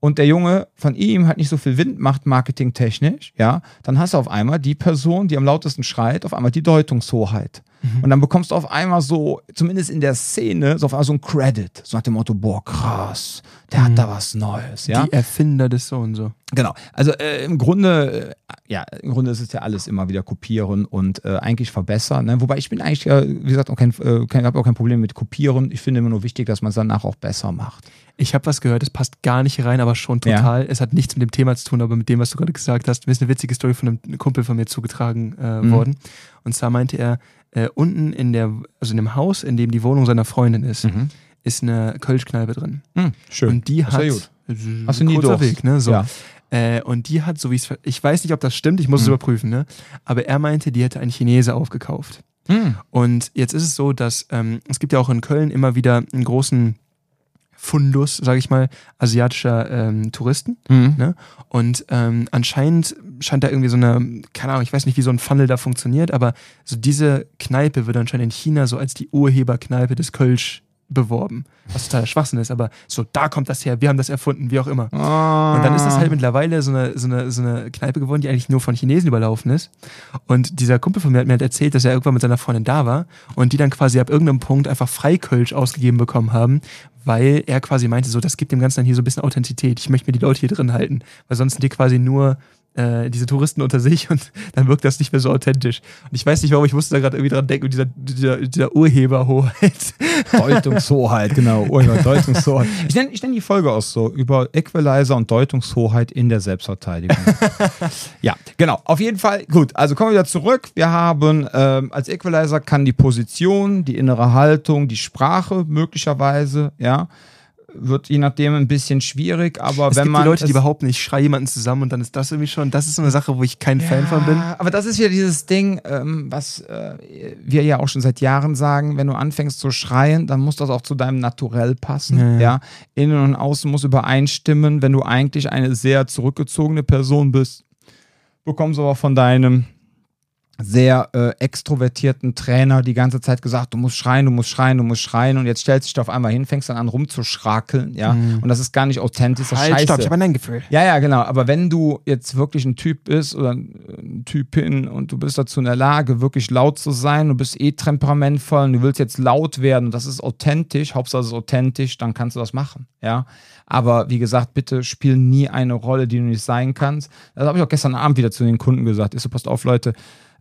und der Junge von ihm halt nicht so viel Wind macht, marketingtechnisch, ja, dann hast du auf einmal die Person, die am lautesten schreit, auf einmal die Deutungshoheit. Und dann bekommst du auf einmal so, zumindest in der Szene, so auf einmal so ein Credit. So nach dem Motto, boah, krass, der hat da was Neues, ja. Die Erfinder des so und so. Genau. Also äh, im Grunde, äh, ja, im Grunde ist es ja alles immer wieder kopieren und äh, eigentlich verbessern. Ne? Wobei ich bin eigentlich, äh, wie gesagt, auch kein, äh, kein, habe auch kein Problem mit kopieren. Ich finde immer nur wichtig, dass man es danach auch besser macht. Ich habe was gehört, das passt gar nicht rein, aber schon Ja. total. Es hat nichts mit dem Thema zu tun, aber mit dem, was du gerade gesagt hast. Mir ist eine witzige Story von einem Kumpel von mir zugetragen äh, Mhm. worden. Und zwar meinte er, äh, unten in der, also in dem Haus, in dem die Wohnung seiner Freundin ist, ist eine Kölschkneipe drin. Hm, schön. Und die hat. ja gut. Äh, Hast du nie kurzer durch. Weg, ne? So. Ja. Äh, und die hat, so wie ich es, ich weiß nicht, ob das stimmt, ich muss es Mhm. überprüfen, ne? Aber er meinte, die hätte ein Chinese aufgekauft. Hm. Und jetzt ist es so, dass ähm, es gibt ja auch in Köln immer wieder einen großen Fundus, sage ich mal, asiatischer ähm, Touristen. Hm. Ne? Und ähm, anscheinend scheint da irgendwie so eine, keine Ahnung, ich weiß nicht, wie so ein Funnel da funktioniert, aber so diese Kneipe wird anscheinend in China so als die Urheberkneipe des Kölsch beworben. Was totaler Schwachsinn ist, aber so, da kommt das her, wir haben das erfunden, wie auch immer. Ah. Und dann ist das halt mittlerweile so eine, so, eine, so eine Kneipe geworden, die eigentlich nur von Chinesen überlaufen ist. Und dieser Kumpel von mir hat mir halt erzählt, dass er irgendwann mit seiner Freundin da war und die dann quasi ab irgendeinem Punkt einfach Freikölsch ausgegeben bekommen haben, weil er quasi meinte, so, das gibt dem Ganzen dann hier so ein bisschen Authentizität. Ich möchte mir die Leute hier drin halten, weil sonst sind die quasi nur äh, diese Touristen unter sich und dann wirkt das nicht mehr so authentisch. Und ich weiß nicht warum, ich musste da gerade irgendwie dran denken, dieser, dieser, dieser Urheberhoheit. Deutungshoheit, genau. Urheber, Deutungshoheit. Ich nenne ich nenn die Folge auch so, über Equalizer und Deutungshoheit in der Selbstverteidigung. ja, genau. Auf jeden Fall, gut, also kommen wir wieder zurück. Wir haben ähm, als Equalizer kann die Position, die innere Haltung, die Sprache möglicherweise, ja, wird je nachdem ein bisschen schwierig, aber Es wenn gibt man die Leute, die es- behaupten, ich schreie jemanden zusammen und dann ist das irgendwie schon, das ist so eine Sache, wo ich kein Fan von bin. Aber das ist wieder dieses Ding, ähm, was äh, wir ja auch schon seit Jahren sagen, wenn du anfängst zu schreien, dann muss das auch zu deinem Naturell passen. Ja, Ja, ja. Innen und außen muss übereinstimmen. Wenn du eigentlich eine sehr zurückgezogene Person bist, bekommst du aber von deinem sehr äh, extrovertierten Trainer die ganze Zeit gesagt, du musst schreien, du musst schreien, du musst schreien und jetzt stellst du dich da auf einmal hin, fängst dann an rumzuschrakeln, ja, mhm. und das ist gar nicht authentisch, das halt, scheiße. Stopp, ich habe ein Gefühl. Ja, ja, genau, aber wenn du jetzt wirklich ein Typ bist oder ein Typin und du bist dazu in der Lage, wirklich laut zu sein, du bist eh temperamentvoll und du willst jetzt laut werden und das ist authentisch, Hauptsache es ist authentisch, dann kannst du das machen, ja, aber wie gesagt, bitte spiel nie eine Rolle, die du nicht sein kannst. Das habe ich auch gestern Abend wieder zu den Kunden gesagt, ist so, passt auf, Leute,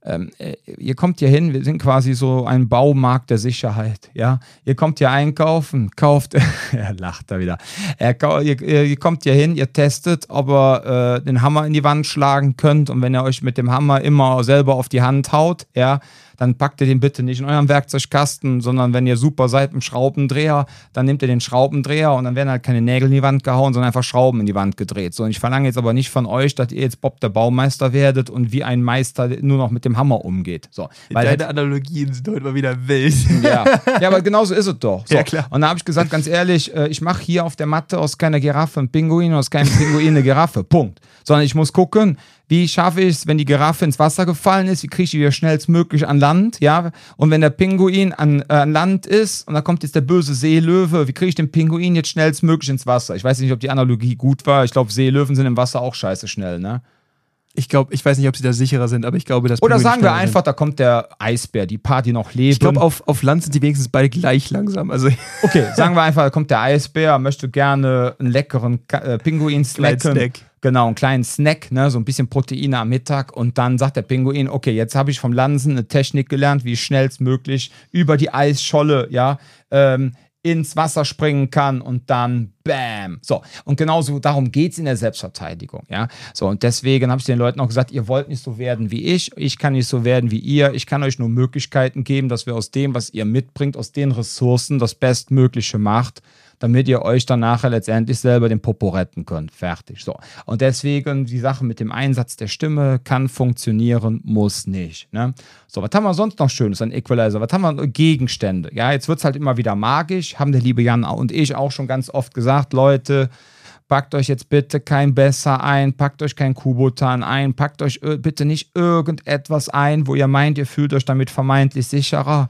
ähm, äh, ihr kommt hier hin, wir sind quasi so ein Baumarkt der Sicherheit, ja. Ihr kommt hier einkaufen, kauft, er lacht da wieder. Er, ihr, ihr, kommt hier hin, ihr testet, ob ihr äh, den Hammer in die Wand schlagen könnt und wenn ihr euch mit dem Hammer immer selber auf die Hand haut, ja, dann packt ihr den bitte nicht in eurem Werkzeugkasten, sondern wenn ihr super seid im Schraubendreher, dann nehmt ihr den Schraubendreher und dann werden halt keine Nägel in die Wand gehauen, sondern einfach Schrauben in die Wand gedreht. So, und ich verlange jetzt aber nicht von euch, dass ihr jetzt Bob der Baumeister werdet und wie ein Meister nur noch mit dem Hammer umgeht. So, weil Deine halt, Analogien sind heute mal wieder wild. Ja, ja aber genauso ist es doch. So. Ja, klar. Und da habe ich gesagt, ganz ehrlich, äh, ich mache hier auf der Matte aus keiner Giraffe ein Pinguin, aus keinem Pinguin eine Giraffe. Punkt. Sondern ich muss gucken, wie schaffe ich es, wenn die Giraffe ins Wasser gefallen ist, wie kriege ich die wieder schnellstmöglich an Land, ja? Und wenn der Pinguin an, äh, an Land ist und da kommt jetzt der böse Seelöwe, wie kriege ich den Pinguin jetzt schnellstmöglich ins Wasser? Ich weiß nicht, ob die Analogie gut war. Ich glaube, Seelöwen sind im Wasser auch scheiße schnell, ne? Ich glaube, ich weiß nicht, ob sie da sicherer sind, aber ich glaube, dass. Oder sagen wir einfach, sind. da kommt der Eisbär, die Party noch leben. Ich glaube, auf, auf Land sind die wenigstens beide gleich langsam. Also okay, sagen wir einfach, da kommt der Eisbär, möchte gerne einen leckeren äh, Pinguin snacken. Genau, einen kleinen Snack, ne, so ein bisschen Proteine am Mittag und dann sagt der Pinguin, okay, jetzt habe ich vom Lansen eine Technik gelernt, wie ich schnellstmöglich über die Eisscholle, ja, ähm, ins Wasser springen kann und dann Bam. So, und genauso darum geht es in der Selbstverteidigung. Ja, so, und deswegen habe ich den Leuten auch gesagt, ihr wollt nicht so werden wie ich, ich kann nicht so werden wie ihr, ich kann euch nur Möglichkeiten geben, dass wir aus dem, was ihr mitbringt, aus den Ressourcen das Bestmögliche macht damit ihr euch dann nachher letztendlich selber den Popo retten könnt. Fertig. So. Und deswegen die Sache mit dem Einsatz der Stimme kann funktionieren, muss nicht. Ne? So, was haben wir sonst noch Schönes an Equalizer? Was haben wir? Gegenstände. Ja, jetzt wird es halt immer wieder magisch. Haben der liebe Jan und ich auch schon ganz oft gesagt, Leute, packt euch jetzt bitte kein Besser ein, packt euch kein Kubotan ein, packt euch bitte nicht irgendetwas ein, wo ihr meint, ihr fühlt euch damit vermeintlich sicherer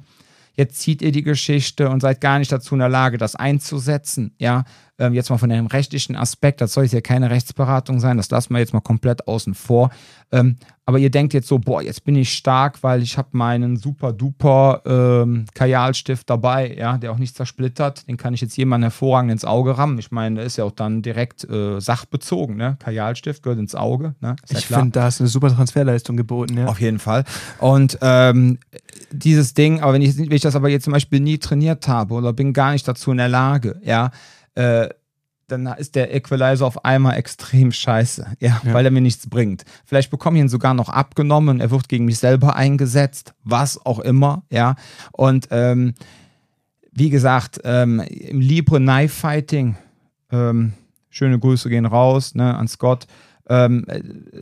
jetzt zieht ihr die Geschichte und seid gar nicht dazu in der Lage, das einzusetzen. Ja, ähm, jetzt mal von dem rechtlichen Aspekt, das soll jetzt hier keine Rechtsberatung sein, das lassen wir jetzt mal komplett außen vor. Ähm, aber ihr denkt jetzt so, boah, jetzt bin ich stark, weil ich habe meinen super duper ähm, Kajalstift dabei, ja, der auch nicht zersplittert. Den kann ich jetzt jemandem hervorragend ins Auge rammen. Ich meine, der ist ja auch dann direkt äh, sachbezogen, ne? Kajalstift gehört ins Auge. Ne? Ja ich finde, da ist eine super Transferleistung geboten, ja. Auf jeden Fall. Und ähm, dieses Ding, aber wenn ich, wenn ich das aber jetzt zum Beispiel nie trainiert habe oder bin gar nicht dazu in der Lage, ja, äh, dann ist der Equalizer auf einmal extrem scheiße, ja, ja, weil er mir nichts bringt. Vielleicht bekomme ich ihn sogar noch abgenommen, er wird gegen mich selber eingesetzt, was auch immer, ja. Und ähm, wie gesagt, ähm, im Libre Knife Fighting, ähm, schöne Grüße gehen raus ne, an Scott. Ähm,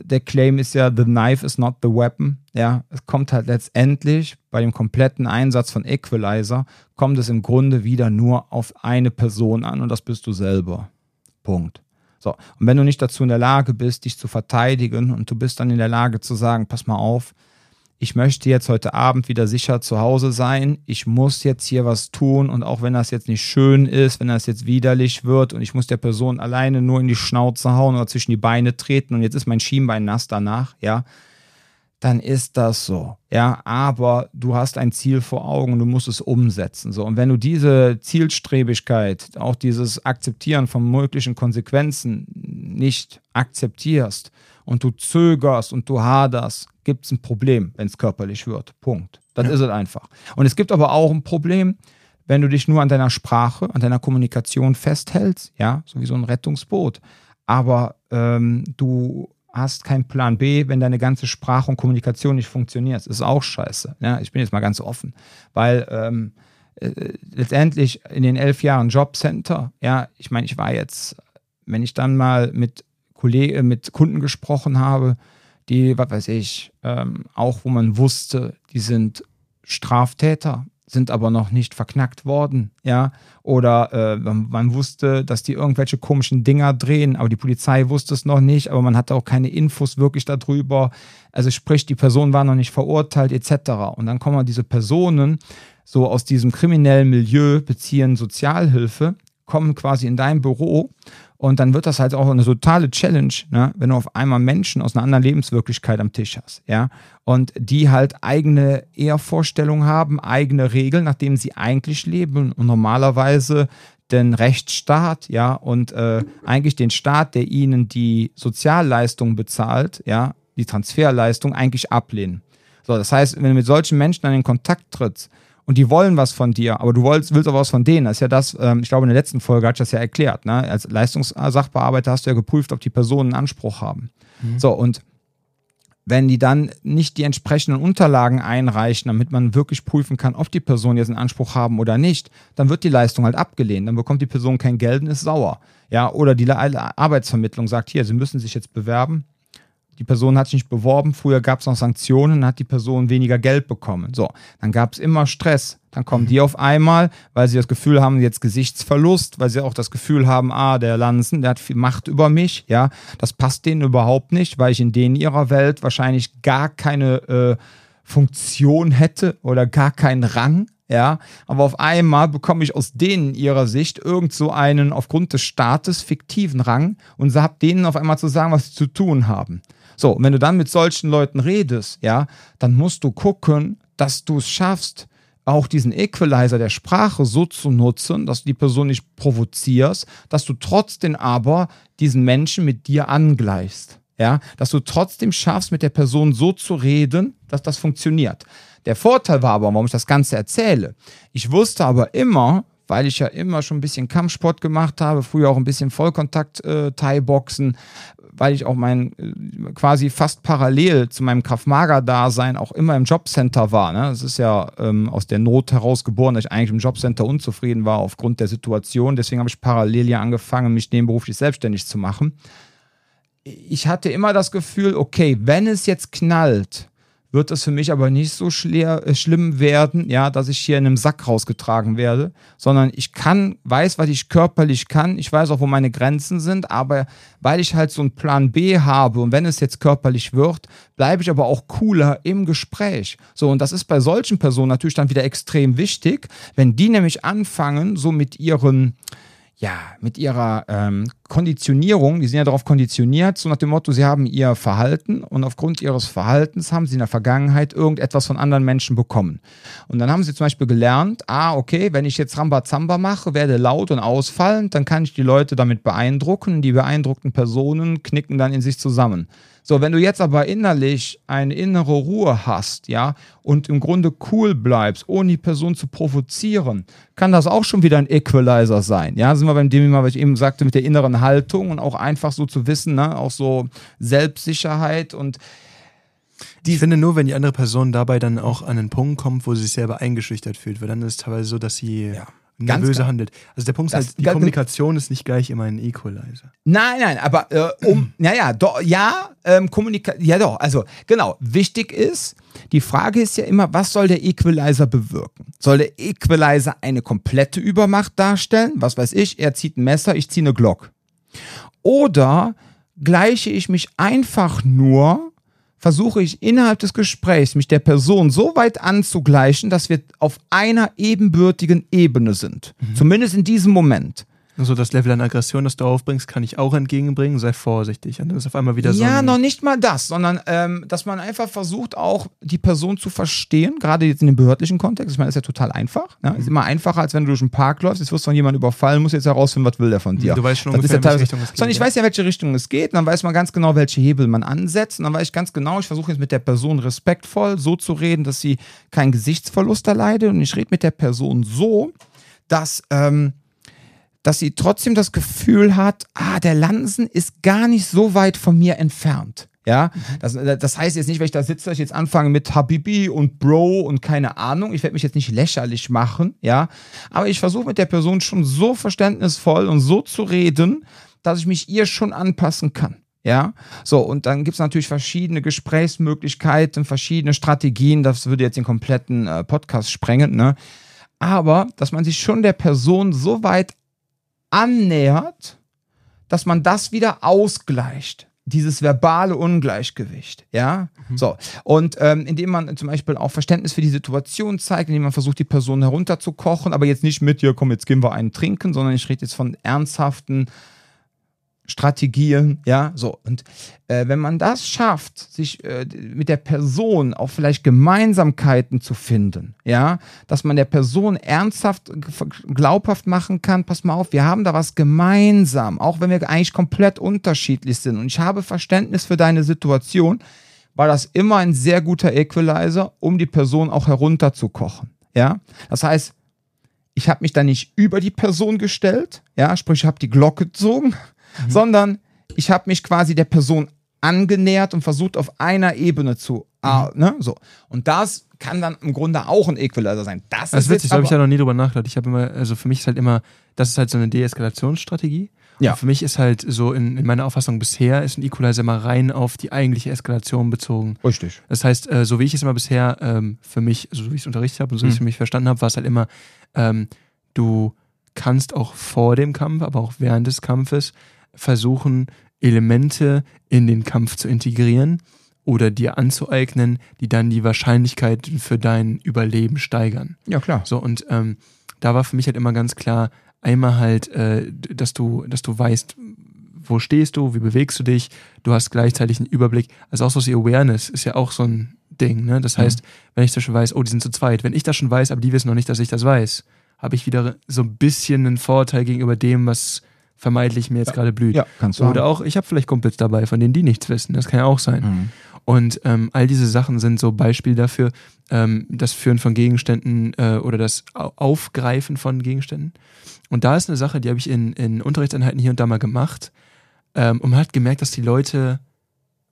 der Claim ist ja, the knife is not the weapon. Ja, es kommt halt letztendlich bei dem kompletten Einsatz von Equalizer, kommt es im Grunde wieder nur auf eine Person an und das bist du selber. Punkt. So, und wenn du nicht dazu in der Lage bist, dich zu verteidigen und du bist dann in der Lage zu sagen, pass mal auf, ich möchte jetzt heute Abend wieder sicher zu Hause sein, ich muss jetzt hier was tun und auch wenn das jetzt nicht schön ist, wenn das jetzt widerlich wird und ich muss der Person alleine nur in die Schnauze hauen oder zwischen die Beine treten und jetzt ist mein Schienbein nass danach, ja, dann ist das so. Ja, aber du hast ein Ziel vor Augen und du musst es umsetzen. So. Und wenn du diese Zielstrebigkeit, auch dieses Akzeptieren von möglichen Konsequenzen nicht akzeptierst und du zögerst und du haderst, gibt es ein Problem, wenn es körperlich wird. Punkt. Das ja. ist es einfach. Und es gibt aber auch ein Problem, wenn du dich nur an deiner Sprache, an deiner Kommunikation festhältst, ja, so wie so ein Rettungsboot. Aber ähm, du hast keinen Plan B, wenn deine ganze Sprache und Kommunikation nicht funktioniert. Das ist auch scheiße. Ja, ich bin jetzt mal ganz offen, weil ähm, äh, letztendlich in den elf Jahren Jobcenter, ja, ich meine, ich war jetzt, wenn ich dann mal mit Kollegen, mit Kunden gesprochen habe, die, was weiß ich, ähm, auch wo man wusste, die sind Straftäter, sind aber noch nicht verknackt worden, ja. Oder äh, man wusste, dass die irgendwelche komischen Dinger drehen, aber die Polizei wusste es noch nicht, aber man hatte auch keine Infos wirklich darüber. Also sprich, die Person war noch nicht verurteilt, etc. Und dann kommen diese Personen so aus diesem kriminellen Milieu, beziehen Sozialhilfe, kommen quasi in dein Büro und dann wird das halt auch eine totale Challenge, ne? wenn du auf einmal Menschen aus einer anderen Lebenswirklichkeit am Tisch hast, ja. Und die halt eigene Ehrvorstellungen haben, eigene Regeln, nach denen sie eigentlich leben. Und normalerweise den Rechtsstaat, ja, und äh, eigentlich den Staat, der ihnen die Sozialleistung bezahlt, ja, die Transferleistung eigentlich ablehnen. So, das heißt, wenn du mit solchen Menschen dann in Kontakt trittst, und die wollen was von dir, aber du willst, willst aber was von denen. Das ist ja das, ähm, ich glaube, in der letzten Folge hat ich das ja erklärt. Ne? Als Leistungssachbearbeiter hast du ja geprüft, ob die Personen einen Anspruch haben. Mhm. So, und wenn die dann nicht die entsprechenden Unterlagen einreichen, damit man wirklich prüfen kann, ob die Personen jetzt einen Anspruch haben oder nicht, dann wird die Leistung halt abgelehnt. Dann bekommt die Person kein Geld und ist sauer. Ja, oder die Arbeitsvermittlung sagt hier, sie müssen sich jetzt bewerben die Person hat sich nicht beworben, früher gab es noch Sanktionen, dann hat die Person weniger Geld bekommen. So, dann gab es immer Stress. Dann kommen die auf einmal, weil sie das Gefühl haben, jetzt Gesichtsverlust, weil sie auch das Gefühl haben, ah, der Lanzen, der hat viel Macht über mich, ja, das passt denen überhaupt nicht, weil ich in denen ihrer Welt wahrscheinlich gar keine äh, Funktion hätte oder gar keinen Rang, ja, aber auf einmal bekomme ich aus denen ihrer Sicht irgend so einen aufgrund des Staates fiktiven Rang und habe denen auf einmal zu sagen, was sie zu tun haben. So, wenn du dann mit solchen Leuten redest, ja, dann musst du gucken, dass du es schaffst, auch diesen Equalizer der Sprache so zu nutzen, dass du die Person nicht provozierst, dass du trotzdem aber diesen Menschen mit dir angleichst. Ja, dass du trotzdem schaffst, mit der Person so zu reden, dass das funktioniert. Der Vorteil war aber, warum ich das Ganze erzähle. Ich wusste aber immer, weil ich ja immer schon ein bisschen Kampfsport gemacht habe, früher auch ein bisschen Vollkontakt-Thai-Boxen, äh, weil ich auch mein äh, quasi fast parallel zu meinem Kraft-Mager-Dasein auch immer im Jobcenter war. Ne? Das ist ja ähm, aus der Not heraus geboren, dass ich eigentlich im Jobcenter unzufrieden war aufgrund der Situation. Deswegen habe ich parallel ja angefangen, mich nebenberuflich selbstständig zu machen. Ich hatte immer das Gefühl, okay, wenn es jetzt knallt, wird es für mich aber nicht so schler, äh, schlimm werden, ja, dass ich hier in einem Sack rausgetragen werde, sondern ich kann, weiß, was ich körperlich kann, ich weiß auch, wo meine Grenzen sind, aber weil ich halt so einen Plan B habe und wenn es jetzt körperlich wird, bleibe ich aber auch cooler im Gespräch. So, und das ist bei solchen Personen natürlich dann wieder extrem wichtig, wenn die nämlich anfangen, so mit ihren ja, mit ihrer ähm, Konditionierung, die sind ja darauf konditioniert, so nach dem Motto, sie haben ihr Verhalten und aufgrund ihres Verhaltens haben sie in der Vergangenheit irgendetwas von anderen Menschen bekommen. Und dann haben sie zum Beispiel gelernt, ah, okay, wenn ich jetzt Rambazamba mache, werde laut und ausfallend, dann kann ich die Leute damit beeindrucken. Die beeindruckten Personen knicken dann in sich zusammen. So, wenn du jetzt aber innerlich eine innere Ruhe hast, ja, und im Grunde cool bleibst, ohne die Person zu provozieren, kann das auch schon wieder ein Equalizer sein. Ja, sind wir beim Thema, was ich eben sagte, mit der inneren Haltung und auch einfach so zu wissen, ne, auch so Selbstsicherheit und die ich finde nur, wenn die andere Person dabei dann auch an einen Punkt kommt, wo sie sich selber eingeschüchtert fühlt, weil dann ist es teilweise so, dass sie ja nervöse handelt. Also der Punkt ist halt, die Kommunikation ist nicht gleich immer ein Equalizer. Nein, nein, aber äh, um, naja, doch, ja, ähm, Kommunikation, ja doch, also genau, wichtig ist, die Frage ist ja immer, was soll der Equalizer bewirken? Soll der Equalizer eine komplette Übermacht darstellen? Was weiß ich, er zieht ein Messer, ich ziehe eine Glock. Oder gleiche ich mich einfach nur versuche ich innerhalb des Gesprächs mich der Person so weit anzugleichen, dass wir auf einer ebenbürtigen Ebene sind. Mhm. Zumindest in diesem Moment. Also das Level an Aggression, das du aufbringst, kann ich auch entgegenbringen. Sei vorsichtig. Und dann ist auf einmal wieder so. Ja, noch nicht mal das, sondern ähm, dass man einfach versucht, auch die Person zu verstehen, gerade jetzt in dem behördlichen Kontext. Ich meine, das ist ja total einfach. Ne? Mhm. Ist immer einfacher, als wenn du durch einen Park läufst, jetzt wirst du von jemandem überfallen, musst jetzt herausfinden, was will der von dir. Du weißt schon das ungefähr, ja in welche Richtung es geht. Sondern ich weiß ja, welche Richtung es geht. Und dann weiß man ganz genau, welche Hebel man ansetzt. Und dann weiß ich ganz genau, ich versuche jetzt mit der Person respektvoll so zu reden, dass sie keinen Gesichtsverlust erleidet. Und ich rede mit der Person so, dass. Ähm, dass sie trotzdem das Gefühl hat, ah, der Lansen ist gar nicht so weit von mir entfernt. Ja, mhm. das, das heißt jetzt nicht, wenn ich da sitze, dass ich jetzt anfange mit Habibi und Bro und keine Ahnung. Ich werde mich jetzt nicht lächerlich machen, ja. Aber ich versuche mit der Person schon so verständnisvoll und so zu reden, dass ich mich ihr schon anpassen kann. Ja, so, und dann gibt es natürlich verschiedene Gesprächsmöglichkeiten, verschiedene Strategien. Das würde jetzt den kompletten äh, Podcast sprengen, ne? Aber, dass man sich schon der Person so weit annähert, dass man das wieder ausgleicht dieses verbale Ungleichgewicht, ja, mhm. so und ähm, indem man zum Beispiel auch Verständnis für die Situation zeigt, indem man versucht, die Person herunterzukochen, aber jetzt nicht mit, ja, komm, jetzt gehen wir einen trinken, sondern ich rede jetzt von ernsthaften Strategien, ja, so. Und äh, wenn man das schafft, sich äh, mit der Person auch vielleicht Gemeinsamkeiten zu finden, ja, dass man der Person ernsthaft glaubhaft machen kann, pass mal auf, wir haben da was gemeinsam, auch wenn wir eigentlich komplett unterschiedlich sind. Und ich habe Verständnis für deine Situation, war das immer ein sehr guter Equalizer, um die Person auch herunterzukochen, ja. Das heißt, ich habe mich da nicht über die Person gestellt, ja, sprich, ich habe die Glocke gezogen, mhm. sondern ich habe mich quasi der Person angenähert und versucht auf einer Ebene zu, mhm. ne, so. Und das kann dann im Grunde auch ein Equalizer sein. Das, das ist witzig, da habe ich ja noch nie drüber nachgedacht. Ich habe immer, also für mich ist halt immer, das ist halt so eine Deeskalationsstrategie. Ja. Und für mich ist halt so in, in, meiner Auffassung bisher ist ein Equalizer immer rein auf die eigentliche Eskalation bezogen. Richtig. Das heißt, äh, so wie ich es immer bisher ähm, für mich, also so wie ich es unterrichtet habe und so wie ich es mhm. für mich verstanden habe, war es halt immer, ähm, du kannst auch vor dem Kampf, aber auch während des Kampfes versuchen, Elemente in den Kampf zu integrieren oder dir anzueignen, die dann die Wahrscheinlichkeit für dein Überleben steigern. Ja, klar. So, und ähm, da war für mich halt immer ganz klar, einmal halt, äh, dass du, dass du weißt, wo stehst du, wie bewegst du dich, du hast gleichzeitig einen Überblick. Also auch so die Awareness ist ja auch so ein Ding, ne? Das heißt, mhm. wenn ich da schon weiß, oh, die sind zu zweit, wenn ich das schon weiß, aber die wissen noch nicht, dass ich das weiß, habe ich wieder so ein bisschen einen Vorteil gegenüber dem, was vermeintlich mir jetzt ja. gerade blüht. Ja, kannst du Oder haben. auch, ich habe vielleicht Kumpels dabei, von denen die nichts wissen. Das kann ja auch sein. Mhm. Und ähm, all diese Sachen sind so Beispiel dafür, ähm, das Führen von Gegenständen äh, oder das Aufgreifen von Gegenständen. Und da ist eine Sache, die habe ich in, in Unterrichtseinheiten hier und da mal gemacht. Ähm, und man hat gemerkt, dass die Leute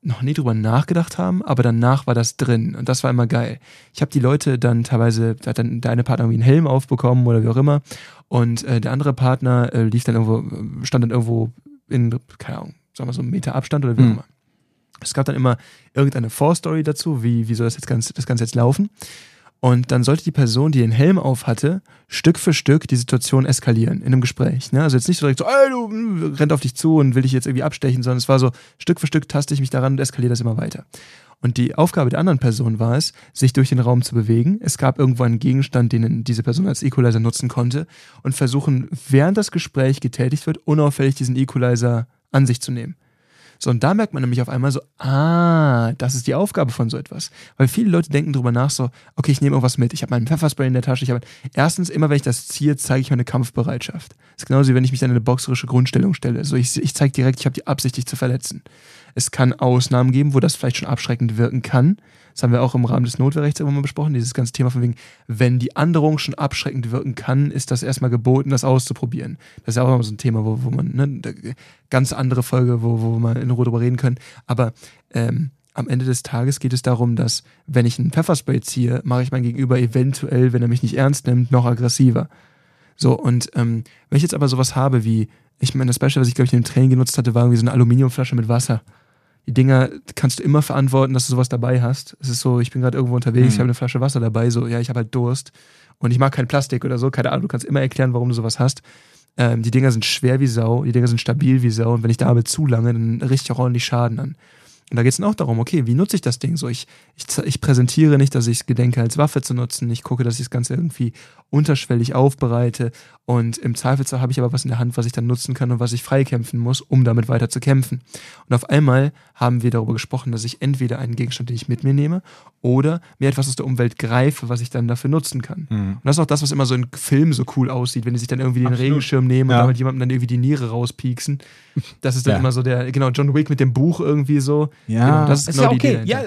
noch nie drüber nachgedacht haben, aber danach war das drin und das war immer geil. Ich habe die Leute dann teilweise, da hat dann der eine Partner irgendwie einen Helm aufbekommen oder wie auch immer und äh, der andere Partner äh, lief dann irgendwo, stand dann irgendwo in, keine Ahnung, sagen wir so einen Meter Abstand oder wie auch mhm. immer. Es gab dann immer irgendeine Vorstory dazu, wie, wie soll das, jetzt ganz, das Ganze jetzt laufen. Und dann sollte die Person, die den Helm auf hatte, Stück für Stück die Situation eskalieren in einem Gespräch. Ne? Also jetzt nicht so direkt so, ey, du hm, rennt auf dich zu und will dich jetzt irgendwie abstechen, sondern es war so, Stück für Stück taste ich mich daran und eskaliere das immer weiter. Und die Aufgabe der anderen Person war es, sich durch den Raum zu bewegen. Es gab irgendwo einen Gegenstand, den diese Person als Equalizer nutzen konnte und versuchen, während das Gespräch getätigt wird, unauffällig diesen Equalizer an sich zu nehmen. So, und da merkt man nämlich auf einmal so, ah, das ist die Aufgabe von so etwas. Weil viele Leute denken drüber nach, so, okay, ich nehme irgendwas mit, ich habe meinen Pfefferspray in der Tasche, ich habe. Erstens, immer wenn ich das ziehe, zeige ich meine Kampfbereitschaft. Das ist genauso wie wenn ich mich dann in eine boxerische Grundstellung stelle. So, ich, ich zeige direkt, ich habe die Absicht, dich zu verletzen. Es kann Ausnahmen geben, wo das vielleicht schon abschreckend wirken kann. Das haben wir auch im Rahmen des Notwehrrechts immer mal besprochen, dieses ganze Thema von wegen, wenn die Anderung schon abschreckend wirken kann, ist das erstmal geboten, das auszuprobieren. Das ist ja auch immer so ein Thema, wo, wo man, ne, ganz andere Folge, wo, wo wir in Ruhe drüber reden können. Aber ähm, am Ende des Tages geht es darum, dass, wenn ich einen Pfefferspray ziehe, mache ich mein Gegenüber eventuell, wenn er mich nicht ernst nimmt, noch aggressiver. So, und ähm, wenn ich jetzt aber sowas habe wie, ich meine, das Beispiel, was ich, glaube ich, in dem Training genutzt hatte, war irgendwie so eine Aluminiumflasche mit Wasser die Dinger kannst du immer verantworten, dass du sowas dabei hast. Es ist so, ich bin gerade irgendwo unterwegs, mhm. ich habe eine Flasche Wasser dabei, so, ja, ich habe halt Durst und ich mag kein Plastik oder so, keine Ahnung, du kannst immer erklären, warum du sowas hast. Ähm, die Dinger sind schwer wie Sau, die Dinger sind stabil wie Sau und wenn ich damit zu lange, dann richte ich auch ordentlich Schaden an. Und da geht es dann auch darum, okay, wie nutze ich das Ding so? Ich, ich, ich präsentiere nicht, dass ich es gedenke, als Waffe zu nutzen. Ich gucke, dass ich das Ganze irgendwie unterschwellig aufbereite. Und im Zweifelsfall habe ich aber was in der Hand, was ich dann nutzen kann und was ich freikämpfen muss, um damit weiter zu kämpfen. Und auf einmal haben wir darüber gesprochen, dass ich entweder einen Gegenstand, den ich mit mir nehme, oder mir etwas aus der Umwelt greife, was ich dann dafür nutzen kann. Mhm. Und das ist auch das, was immer so in Filmen so cool aussieht, wenn die sich dann irgendwie den Absolut. Regenschirm nehmen ja. und damit jemandem dann irgendwie die Niere rauspieksen. Das ist dann ja. immer so der, genau, John Wick mit dem Buch irgendwie so. Ja, genau, das ist, ist genau ja okay. Ja,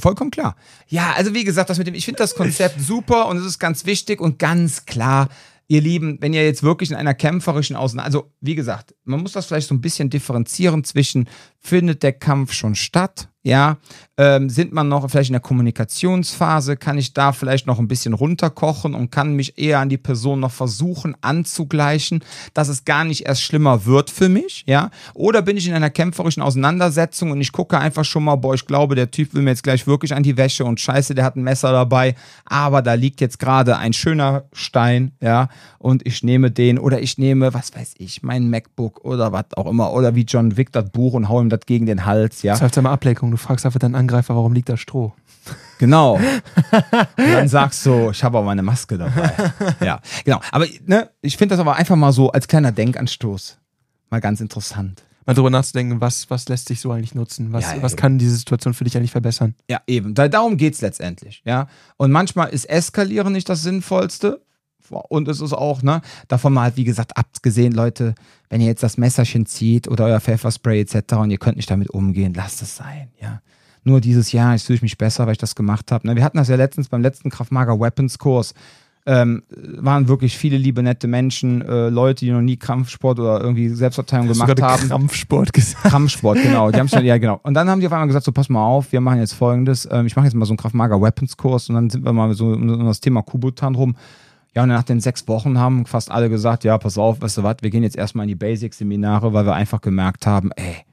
vollkommen klar. Ja, also wie gesagt, das mit dem, ich finde das Konzept super und es ist ganz wichtig und ganz klar, ihr Lieben, wenn ihr jetzt wirklich in einer kämpferischen Außen, also wie gesagt, man muss das vielleicht so ein bisschen differenzieren zwischen, findet der Kampf schon statt, ja, Ähm, sind man noch vielleicht in der Kommunikationsphase? Kann ich da vielleicht noch ein bisschen runterkochen und kann mich eher an die Person noch versuchen anzugleichen, dass es gar nicht erst schlimmer wird für mich? Ja? Oder bin ich in einer kämpferischen Auseinandersetzung und ich gucke einfach schon mal, boah, ich glaube, der Typ will mir jetzt gleich wirklich an die Wäsche und scheiße, der hat ein Messer dabei, aber da liegt jetzt gerade ein schöner Stein, ja, und ich nehme den oder ich nehme, was weiß ich, mein MacBook oder was auch immer oder wie John Wick das Buch und hau ihm das gegen den Hals, ja. Das heißt immer Ablenkung. Du fragst einfach deinen Angreifer, warum liegt da Stroh? Genau. Und dann sagst du, ich habe aber meine Maske dabei. Ja, genau. Aber ne, ich finde das aber einfach mal so als kleiner Denkanstoß mal ganz interessant. Mal drüber nachzudenken, was, was lässt sich so eigentlich nutzen? Was, Ja, ja, was eben. kann diese Situation für dich eigentlich verbessern? Ja, eben. Da, darum geht es letztendlich. Ja. Und manchmal ist Eskalieren nicht das Sinnvollste. Und es ist auch, ne, davon mal halt, wie gesagt, abgesehen, Leute, wenn ihr jetzt das Messerchen zieht oder euer Pfefferspray etc. und ihr könnt nicht damit umgehen, lasst es sein, ja. Nur dieses Jahr, ich fühle mich besser, weil ich das gemacht habe. Ne, wir hatten das ja letztens beim letzten Kraftmager Weapons Kurs. Ähm, waren wirklich viele liebe, nette Menschen, äh, Leute, die noch nie Kampfsport oder irgendwie Selbstverteidigung gemacht haben. Kampfsport gesagt. Kampfsport, genau. Die haben schon, ja, genau. Und dann haben die auf einmal gesagt: So, pass mal auf, wir machen jetzt folgendes. Ähm, ich mache jetzt mal so einen Kraftmager Weapons Kurs und dann sind wir mal so um, um das Thema Kubutan rum. Ja, und nach den sechs Wochen haben fast alle gesagt: Ja, pass auf, weißt du was, wir gehen jetzt erstmal in die Basic-Seminare, weil wir einfach gemerkt haben, ey,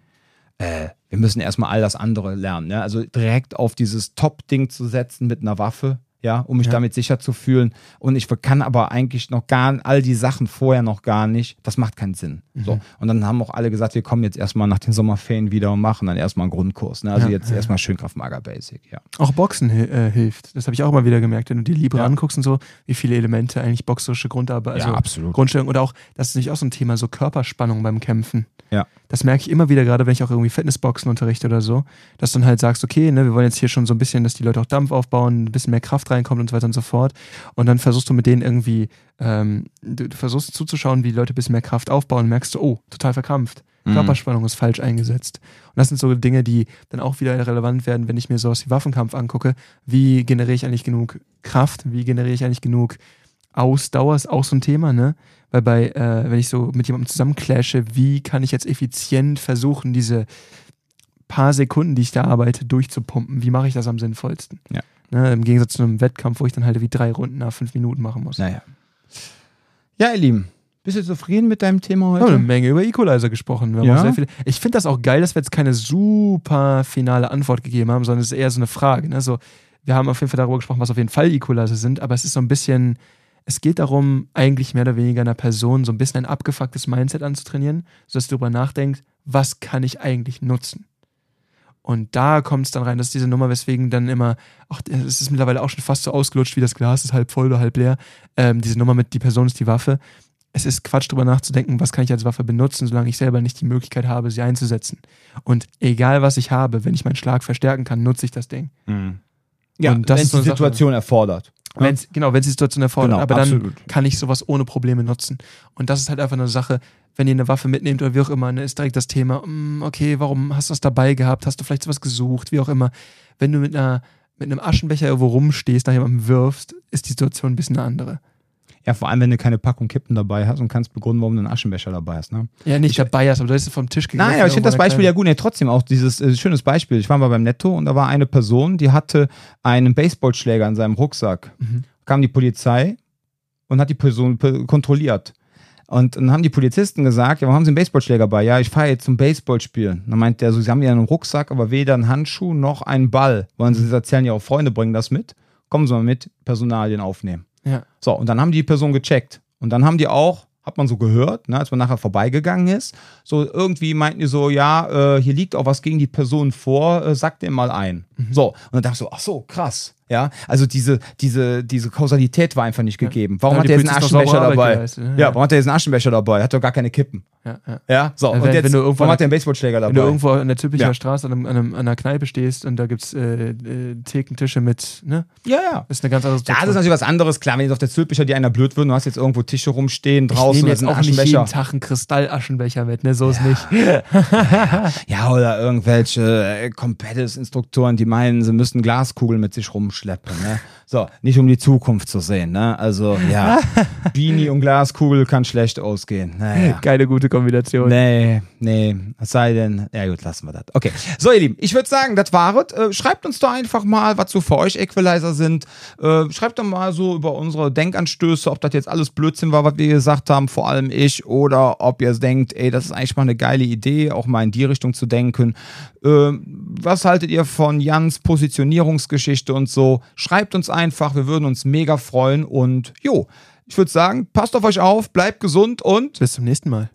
äh, wir müssen erstmal all das andere lernen. Ne? Also direkt auf dieses Top-Ding zu setzen mit einer Waffe, ja, um mich Ja. damit sicher zu fühlen. Und ich kann aber eigentlich noch gar all die Sachen vorher noch gar nicht. Das macht keinen Sinn. So. Und dann haben auch alle gesagt, wir kommen jetzt erstmal nach den Sommerferien wieder und machen dann erstmal einen Grundkurs. Ne? Also Ja, jetzt ja. erstmal schön Kraftmager Basic, ja. Auch Boxen äh, hilft. Das habe ich auch mal wieder gemerkt, wenn du die Libre anguckst und so, wie viele Elemente eigentlich boxerische Grundarbeit, also Ja, absolut. Grundstellung oder auch, das ist nicht auch so ein Thema, so Körperspannung beim Kämpfen. Ja. Das merke ich immer wieder, gerade wenn ich auch irgendwie Fitnessboxen unterrichte oder so, dass du dann halt sagst, okay, ne, wir wollen jetzt hier schon so ein bisschen, dass die Leute auch Dampf aufbauen, ein bisschen mehr Kraft reinkommt und so weiter und so fort. Und dann versuchst du mit denen irgendwie, ähm, du, du versuchst zuzuschauen, wie die Leute ein bisschen mehr Kraft aufbauen und merkst du, oh, total verkrampft. Mhm. Körperspannung ist falsch eingesetzt. Und das sind so Dinge, die dann auch wieder relevant werden, wenn ich mir sowas wie Waffenkampf angucke. Wie generiere ich eigentlich genug Kraft? Wie generiere ich eigentlich genug Ausdauer? Ist auch so ein Thema, ne? Weil bei, äh, wenn ich so mit jemandem zusammenclashe, wie kann ich jetzt effizient versuchen, diese paar Sekunden, die ich da arbeite, durchzupumpen? Wie mache ich das am sinnvollsten? Ja. Ne? Im Gegensatz zu einem Wettkampf, wo ich dann halt wie drei Runden nach fünf Minuten machen muss. Naja. Ja, ihr Lieben, bist du zufrieden mit deinem Thema Wir haben heute? eine Menge über Equalizer gesprochen. Ja. Ich finde das auch geil, dass wir jetzt keine super finale Antwort gegeben haben, sondern es ist eher so eine Frage. Ne? So, wir haben auf jeden Fall darüber gesprochen, was auf jeden Fall Equalizer sind, aber es ist so ein bisschen, es geht darum, eigentlich mehr oder weniger einer Person so ein bisschen ein abgefucktes Mindset anzutrainieren, sodass sie darüber nachdenkt, was kann ich eigentlich nutzen? Und da kommt es dann rein, dass diese Nummer, weswegen dann immer, ach, es ist mittlerweile auch schon fast so ausgelutscht, wie das Glas ist halb voll oder halb leer, ähm, diese Nummer mit die Person ist die Waffe. Es ist Quatsch, drüber nachzudenken, was kann ich als Waffe benutzen, solange ich selber nicht die Möglichkeit habe, sie einzusetzen. Und egal, was ich habe, wenn ich meinen Schlag verstärken kann, nutze ich das Ding. Mhm. Ja, Und das wenn ist es die eine Sache- Situation erfordert. Wenn's, genau, wenn es die Situation erfordert. Genau, aber dann absolut. kann ich sowas ohne Probleme nutzen. Und das ist halt einfach eine Sache, wenn ihr eine Waffe mitnehmt oder wie auch immer, ne, ist direkt das Thema, mm, okay, warum hast du das dabei gehabt? Hast du vielleicht sowas gesucht? Wie auch immer. Wenn du mit einer mit einem Aschenbecher irgendwo rumstehst, nach jemandem wirfst, ist die Situation ein bisschen eine andere. Ja, vor allem, wenn du keine Packung Kippen dabei hast und kannst begründen, warum du einen Aschenbecher dabei hast. Ne? Ja, nicht dabei hast, aber du hast vom Tisch gegriffen. Nein, aber ich finde das Beispiel ja gut. Nee, trotzdem auch dieses äh, schönes Beispiel. Ich war mal beim Netto und da war eine Person, die hatte einen Baseballschläger in seinem Rucksack. Mhm. Kam die Polizei und hat die Person pe- kontrolliert. Und dann haben die Polizisten gesagt, ja, warum haben Sie einen Baseballschläger bei? Ja, ich fahre jetzt zum Baseballspielen. Dann meint der so, Sie haben ja einen Rucksack, aber weder einen Handschuh noch einen Ball. Wollen Sie das erzählen, Ihre Freunde bringen das mit? Kommen Sie mal mit, Personalien aufnehmen. Ja. So, und dann haben die Person gecheckt. Und dann haben die auch, hat man so gehört, ne, als man nachher vorbeigegangen ist, so irgendwie meinten die so, ja, äh, hier liegt auch was gegen die Person vor, äh, sagt dem mal ein. So, und dann dachte ich so, ach so, krass. Ja, also diese, diese, diese Kausalität war einfach nicht gegeben. Warum Ja, hat die der jetzt einen Aschenbecher dabei? geleistet, ne? Ja, warum hat der jetzt einen Aschenbecher dabei? Hat doch gar keine Kippen. Ja, ja. So. Und wenn- jetzt, wenn du warum hat der einen Baseballschläger dabei? Wenn du irgendwo an der Zülpicher Ja. Straße an, einem, an, einem, an einer Kneipe stehst und da gibt es äh, äh, Thekentische mit, ne? ja, ja. Das ist eine ganz andere Ja, das ist Situation. natürlich was anderes. Klar, wenn jetzt auf der Zülpicher dir einer blöd wird, du hast jetzt irgendwo Tische rumstehen, ich draußen, da jetzt ist ein auch nicht Aschenbecher. jeden Tag einen Kristallaschenbecher mit, ne? So ist nicht. Ja, oder irgendwelche äh, Competitive-Instruktoren, die meinen, sie müssten Glaskugeln mit sich rumzuschleppen. Ne? So, nicht um die Zukunft zu sehen. Ne? Also, ja, Beanie und Glaskugel kann schlecht ausgehen. Naja. Keine gute Kombination. Nee, nee, es sei denn, ja gut, lassen wir das. Okay, so ihr Lieben, ich würde sagen, das war es. Äh, schreibt uns doch einfach mal, was so für euch Equalizer sind. Äh, schreibt doch mal so über unsere Denkanstöße, ob das jetzt alles Blödsinn war, was wir gesagt haben, vor allem ich, oder ob ihr denkt, ey, das ist eigentlich mal eine geile Idee, auch mal in die Richtung zu denken. Äh, was haltet ihr von Jans Positionierungsgeschichte und so? Schreibt uns einfach, wir würden uns mega freuen und jo, ich würde sagen, passt auf euch auf, bleibt gesund und Bis zum nächsten Mal.